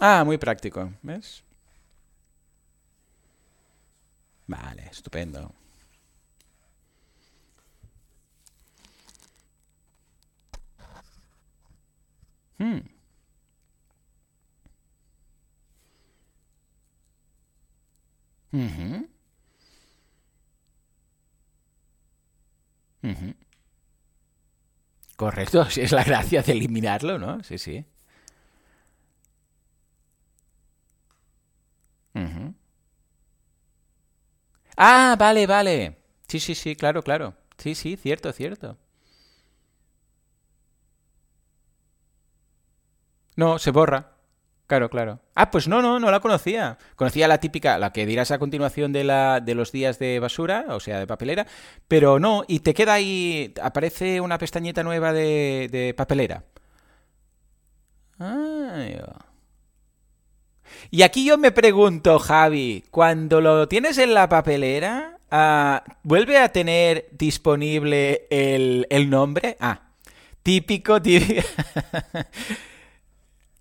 Ah, muy práctico, ¿ves? Vale, estupendo. Hmm. Correcto, es la gracia de eliminarlo, ¿no? Sí, sí. Ah, vale, vale. Sí, sí, sí, claro, claro. Sí, sí, cierto, cierto. No, se borra. Claro, claro. Ah, pues no, no, no la conocía. Conocía la típica, la que dirás a continuación de, la, de los días de basura, o sea, de papelera, pero no, y te queda ahí, aparece una pestañita nueva de, de papelera. Ah, y aquí yo me pregunto, Javi, cuando lo tienes en la papelera, ah, ¿vuelve a tener disponible el, el nombre? Ah, típico, típico.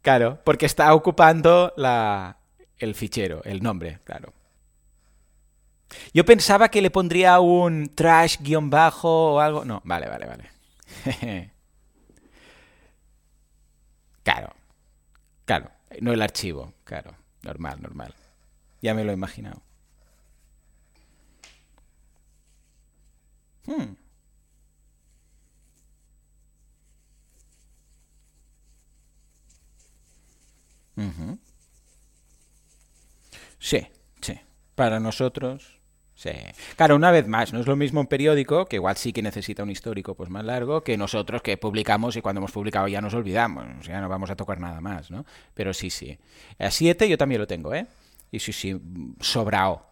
Claro, porque está ocupando la, el fichero, el nombre, claro. Yo pensaba que le pondría un trash guion bajo o algo. No, vale, vale, vale. claro, claro, no el archivo, claro, normal, normal. Ya me lo he imaginado. Hmm. Sí, sí. Para nosotros, sí. Claro, una vez más, no es lo mismo un periódico, que igual sí que necesita un histórico pues más largo, que nosotros que publicamos y cuando hemos publicado ya nos olvidamos, sea, no vamos a tocar nada más, ¿no? Pero sí, sí. A 7 yo también lo tengo, ¿eh? Y sí, sí, sobrao.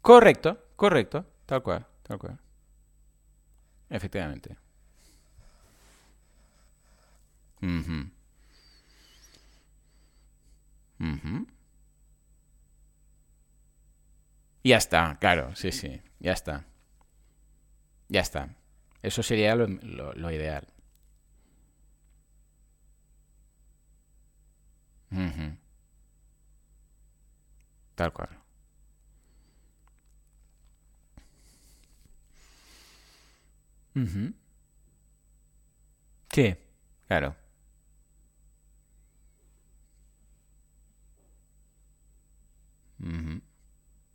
Correcto, correcto, tal cual, tal cual. Efectivamente. Mhm. Mhm. Ya está, claro, sí, sí, ya está. Ya está. Eso sería lo, lo, ideal. Mhm. Tal cual. Mhm. Sí, claro.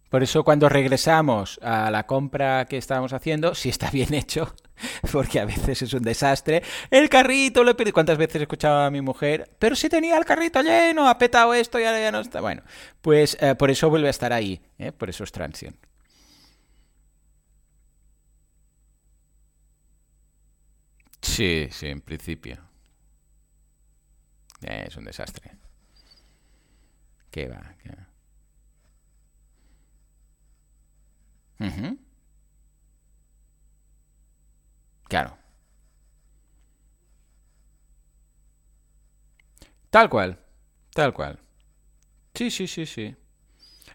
Por eso cuando regresamos a la compra que estábamos haciendo, si está bien hecho, porque a veces es un desastre, el carrito lo he perdido. ¿Cuántas veces he escuchado a mi mujer? Pero si tenía el carrito lleno, ha petado esto y ahora ya no está. Bueno, pues eh, por eso vuelve a estar ahí, ¿eh? por eso es transición. Sí, sí, en principio. Eh, es un desastre. ¿Qué va? ¿Qué? Claro. Tal cual. Tal cual. Sí, sí, sí, sí.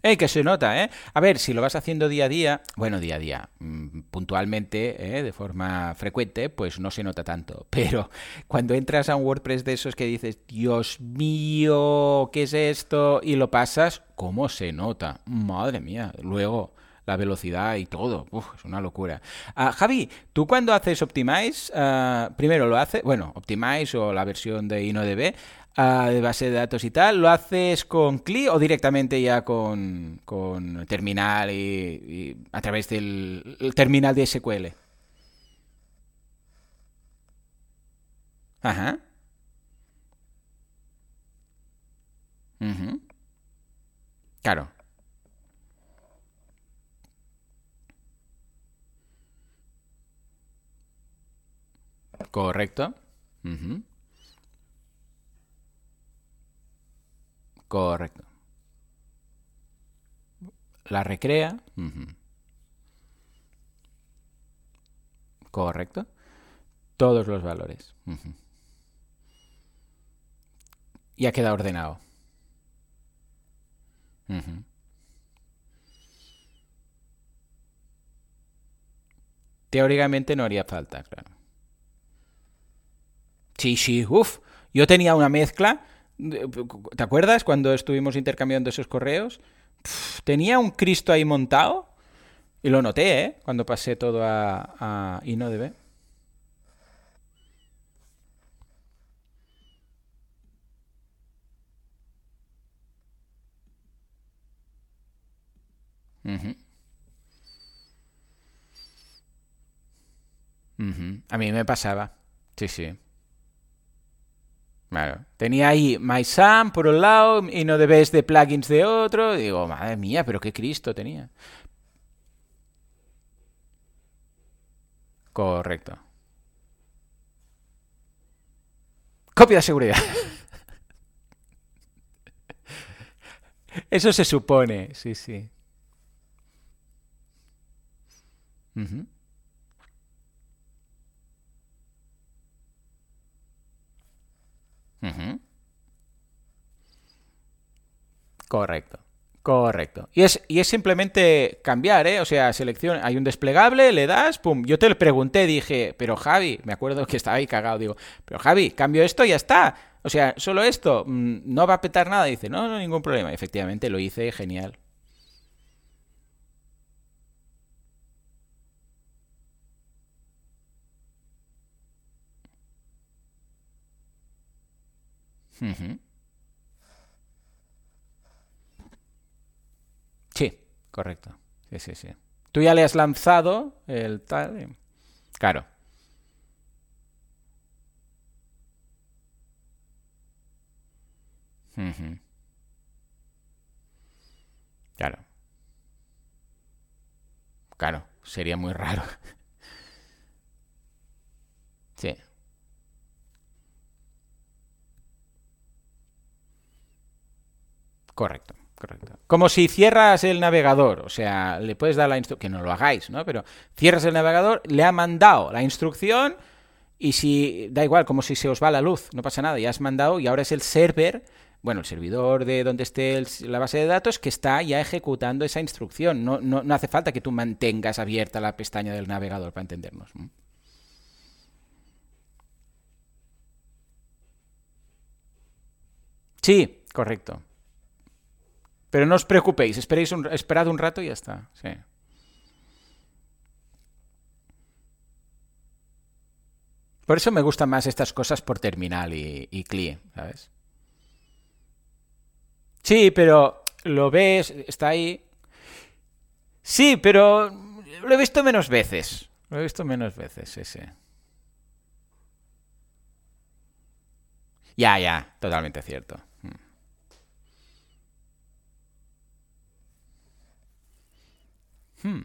¡Eh, que se nota, eh! A ver, si lo vas haciendo día a día, bueno, día a día, mm, puntualmente, ¿eh? de forma frecuente, pues no se nota tanto. Pero cuando entras a un WordPress de esos que dices, Dios mío, ¿qué es esto? Y lo pasas, ¿cómo se nota? Madre mía. Luego, la velocidad y todo. Uf, es una locura. Ah, Javi, tú cuando haces Optimize, ah, primero lo haces, bueno, Optimize o la versión de InnoDB, de base de datos y tal, ¿lo haces con CLI o directamente ya con, con terminal y, a través del terminal de SQL? Ajá. Claro. Correcto. Correcto. La recrea. Correcto. Todos los valores. Y ha quedado ordenado. Teóricamente no haría falta, claro. Sí, sí, uff. Yo tenía una mezcla ¿Te acuerdas cuando estuvimos intercambiando esos correos? tenía un Cristo ahí montado y lo noté, ¿eh? Cuando pasé todo a, a InnoDB. A mí me pasaba. Sí, sí. Claro. Tenía ahí MySam por un lado y no debes de plugins de otro. digo, madre mía, pero qué Cristo tenía. Correcto. Copia de seguridad. Eso se supone, sí, sí. Correcto. Correcto. Y es, y es simplemente cambiar, ¿eh? O sea, selección, hay un desplegable, le das, pum. Yo te lo pregunté, dije, pero Javi, me acuerdo que estaba ahí cagado, digo, pero Javi, cambio esto y ya está. O sea, solo esto, mm, no va a petar nada. dice, no, no, ningún problema. Efectivamente, lo hice, genial. Sí, correcto. Sí, sí, sí. Tú ya le has lanzado el tal. Claro. Claro. Claro, sería muy raro. Sí. Correcto, correcto. Como si cierras el navegador, o sea, le puedes dar la instrucción, que no lo hagáis, ¿no? Pero cierras el navegador, le ha mandado la instrucción y si, da igual, como si se os va la luz, no pasa nada, ya has mandado y ahora es el server, bueno, el servidor de donde esté la base de datos que está ya ejecutando esa instrucción. No, no, no hace falta que tú mantengas abierta la pestaña del navegador para entendernos. Sí, correcto. Pero no os preocupéis, esperéis un, esperad un rato y ya está. Sí. Por eso me gustan más estas cosas por terminal y, y CLI, ¿sabes? Sí, pero lo ves, está ahí. Sí, pero lo he visto menos veces. Lo he visto menos veces, ese. Ya, ya, totalmente cierto. Hmm.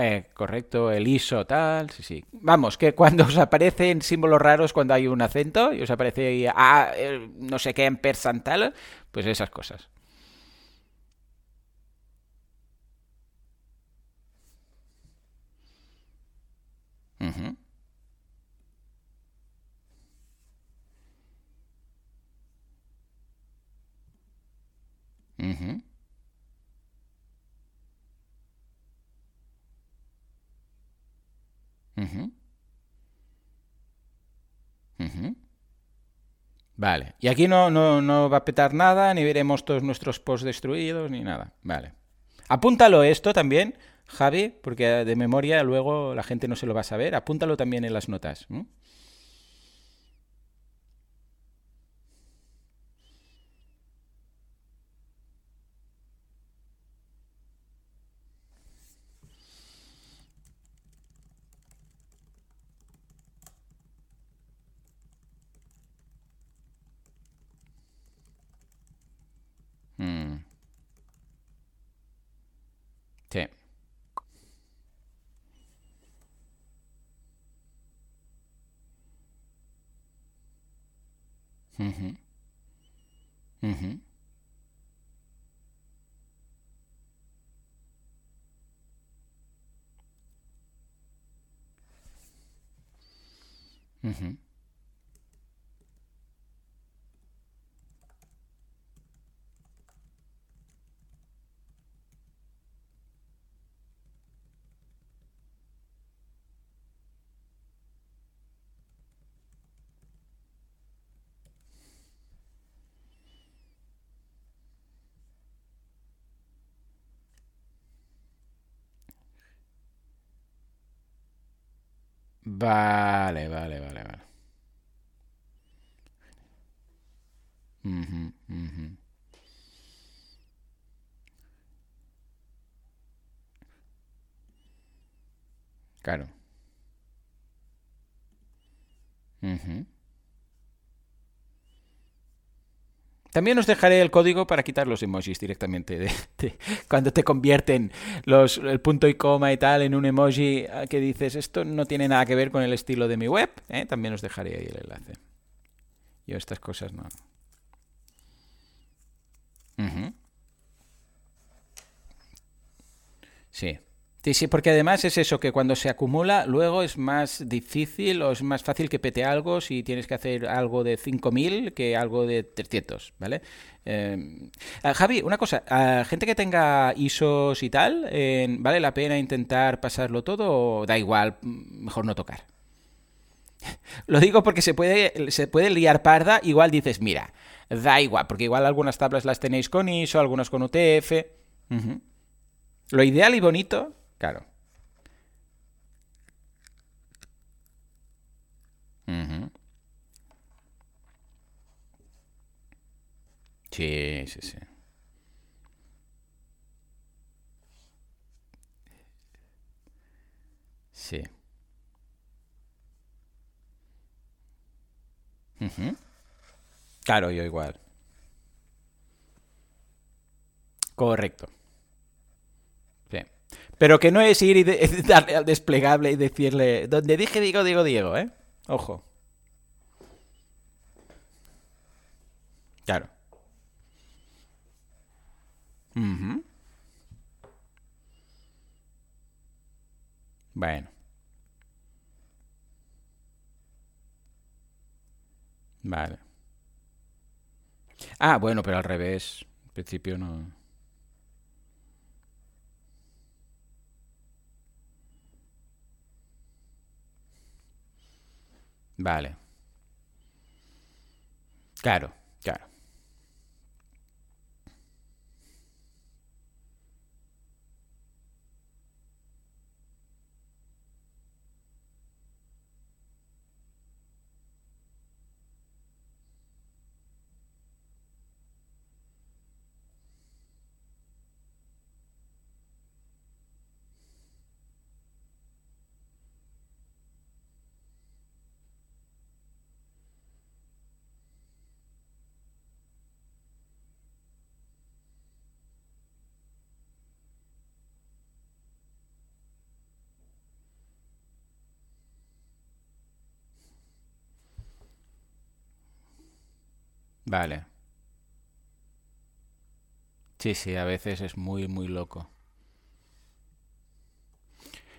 Eh, correcto, el ISO, tal, sí, sí. Vamos, que cuando os aparecen símbolos raros cuando hay un acento y os aparece ahí, ah, eh, no sé qué en persantal, pues esas cosas. Ujú. Vale. Y aquí no, no, no va a petar nada, ni veremos todos nuestros posts destruidos, ni nada. Vale. Apúntalo esto también, Javi, porque de memoria luego la gente no se lo va a saber. Apúntalo también en las notas sí. Ujú, ujú, ujú. Vale, vale, vale, vale. Ujú. Claro. Ujú. También os dejaré el código para quitar los emojis directamente. de- cuando te convierten los, el punto y coma y tal en un emoji ah, que dices, esto no tiene nada que ver con el estilo de mi web, ¿eh? también os dejaré ahí el enlace. Yo estas cosas no. Sí. Sí, sí, porque además es eso, que cuando se acumula, luego es más difícil o es más fácil que pete algo si tienes que hacer algo de 5.000 que algo de 300, ¿vale? Eh, Javi, una cosa, a gente que tenga ISOs y tal, eh, ¿vale la pena intentar pasarlo todo o da igual, mejor no tocar? Lo digo porque se puede, se puede liar parda, igual dices, mira, da igual, porque igual algunas tablas las tenéis con ISO, algunas con UTF. Lo ideal y bonito, claro. Ujú. Sí, sí, sí. Sí. Ujú. Claro, yo igual. Correcto. Pero que no es ir y de- darle al desplegable y decirle, donde dije digo, digo, Diego, ¿eh? Ojo. Claro. Bueno, vale. Ah, bueno, pero al revés. En principio no. Vale. Claro, Vale. Sí, sí, a veces es muy, muy loco.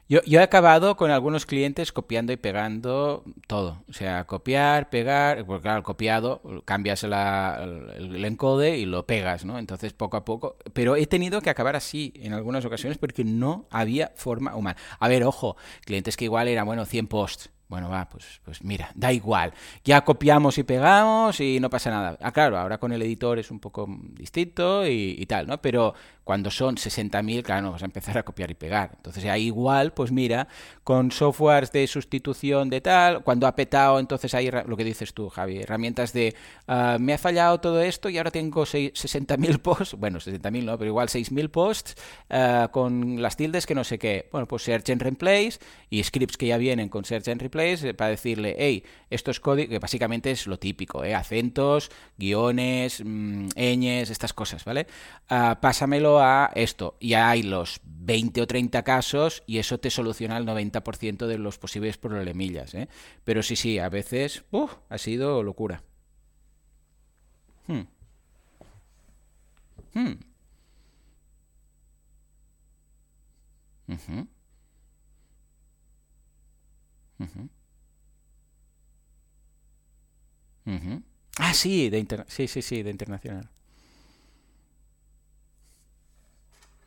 Yo, yo he acabado con algunos clientes copiando y pegando todo. O sea, copiar, pegar, porque claro, copiado, cambias la- el, el encode y lo pegas, ¿no? Entonces, poco a poco. Pero he tenido que acabar así en algunas ocasiones porque no había forma humana. A ver, ojo, clientes que igual eran, bueno, 100 posts. Bueno, va, pues, pues mira, da igual. Ya copiamos y pegamos y no pasa nada. Ah, claro, ahora con el editor es un poco distinto y, tal, ¿no? Pero cuando son 60.000, claro, no vas a empezar a copiar y pegar. Entonces ahí igual, pues mira, con softwares de sustitución de tal, cuando ha petado, entonces herra- lo que dices tú, Javi, herramientas de, ah, me ha fallado todo esto y ahora tengo sei- 60.000 posts, bueno, 60.000 no, pero igual 6.000 posts ah, con las tildes que no sé qué. Bueno, pues Search and Replace y scripts que ya vienen con Search and Replace eh, para decirle, hey, esto es código, que básicamente es lo típico, ¿eh? acentos, guiones, mm, ñes, estas cosas, ¿vale? Ah, pásamelo a esto. Y hay los 20 o 30 casos y eso te soluciona el 90% de los posibles problemillas, ¿eh? Pero sí, sí, a veces ha sido locura. Hmm, hmm, ujú, ujú. Ah, sí, de interna- sí, sí, sí, de internacional.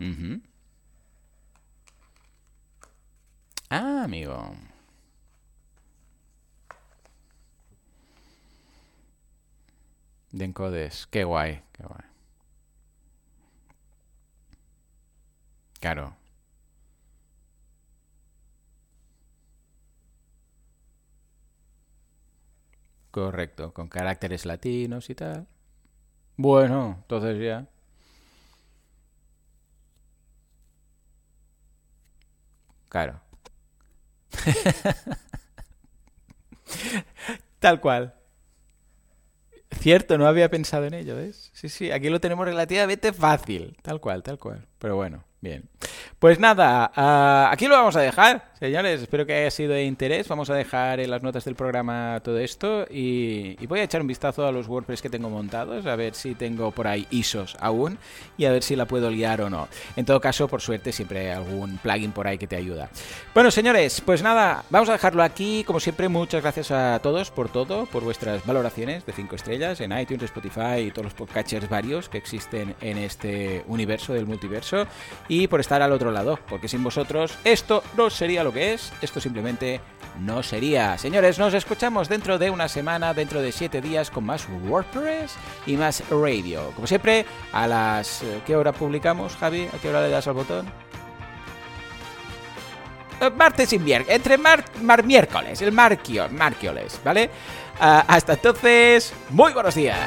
Ujú. Ah, amigo. De encodes. Qué guay, qué guay. Claro, correcto. Con caracteres latinos y tal. Bueno, entonces ya. Claro. Tal cual. Cierto, no había pensado en ello, ¿ves? Sí, sí, aquí lo tenemos relativamente fácil. Tal cual, tal cual. Pero bueno, bien. Pues nada, ah, aquí lo vamos a dejar, señores. Espero que haya sido de interés. Vamos a dejar en las notas del programa todo esto y, voy a echar un vistazo a los WordPress que tengo montados, a ver si tengo por ahí ISOs aún y a ver si la puedo liar o no. En todo caso, por suerte, siempre hay algún plugin por ahí que te ayuda. Bueno, señores, pues nada, vamos a dejarlo aquí. Como siempre, muchas gracias a todos por todo, por vuestras valoraciones de 5 estrellas en iTunes, Spotify y todos los podcatchers varios que existen en este universo del multiverso y por estar al otro lado, porque sin vosotros esto no sería lo que es, esto simplemente no sería. Señores, nos escuchamos dentro de una semana, dentro de 7 días con más WordPress y más radio. Como siempre, a las... eh, ¿Qué hora publicamos, Javi? ¿A qué hora le das al botón? Eh, martes y miércoles, entre miércoles, el marquio, marquioles, ¿vale? Ah, hasta entonces, muy buenos días.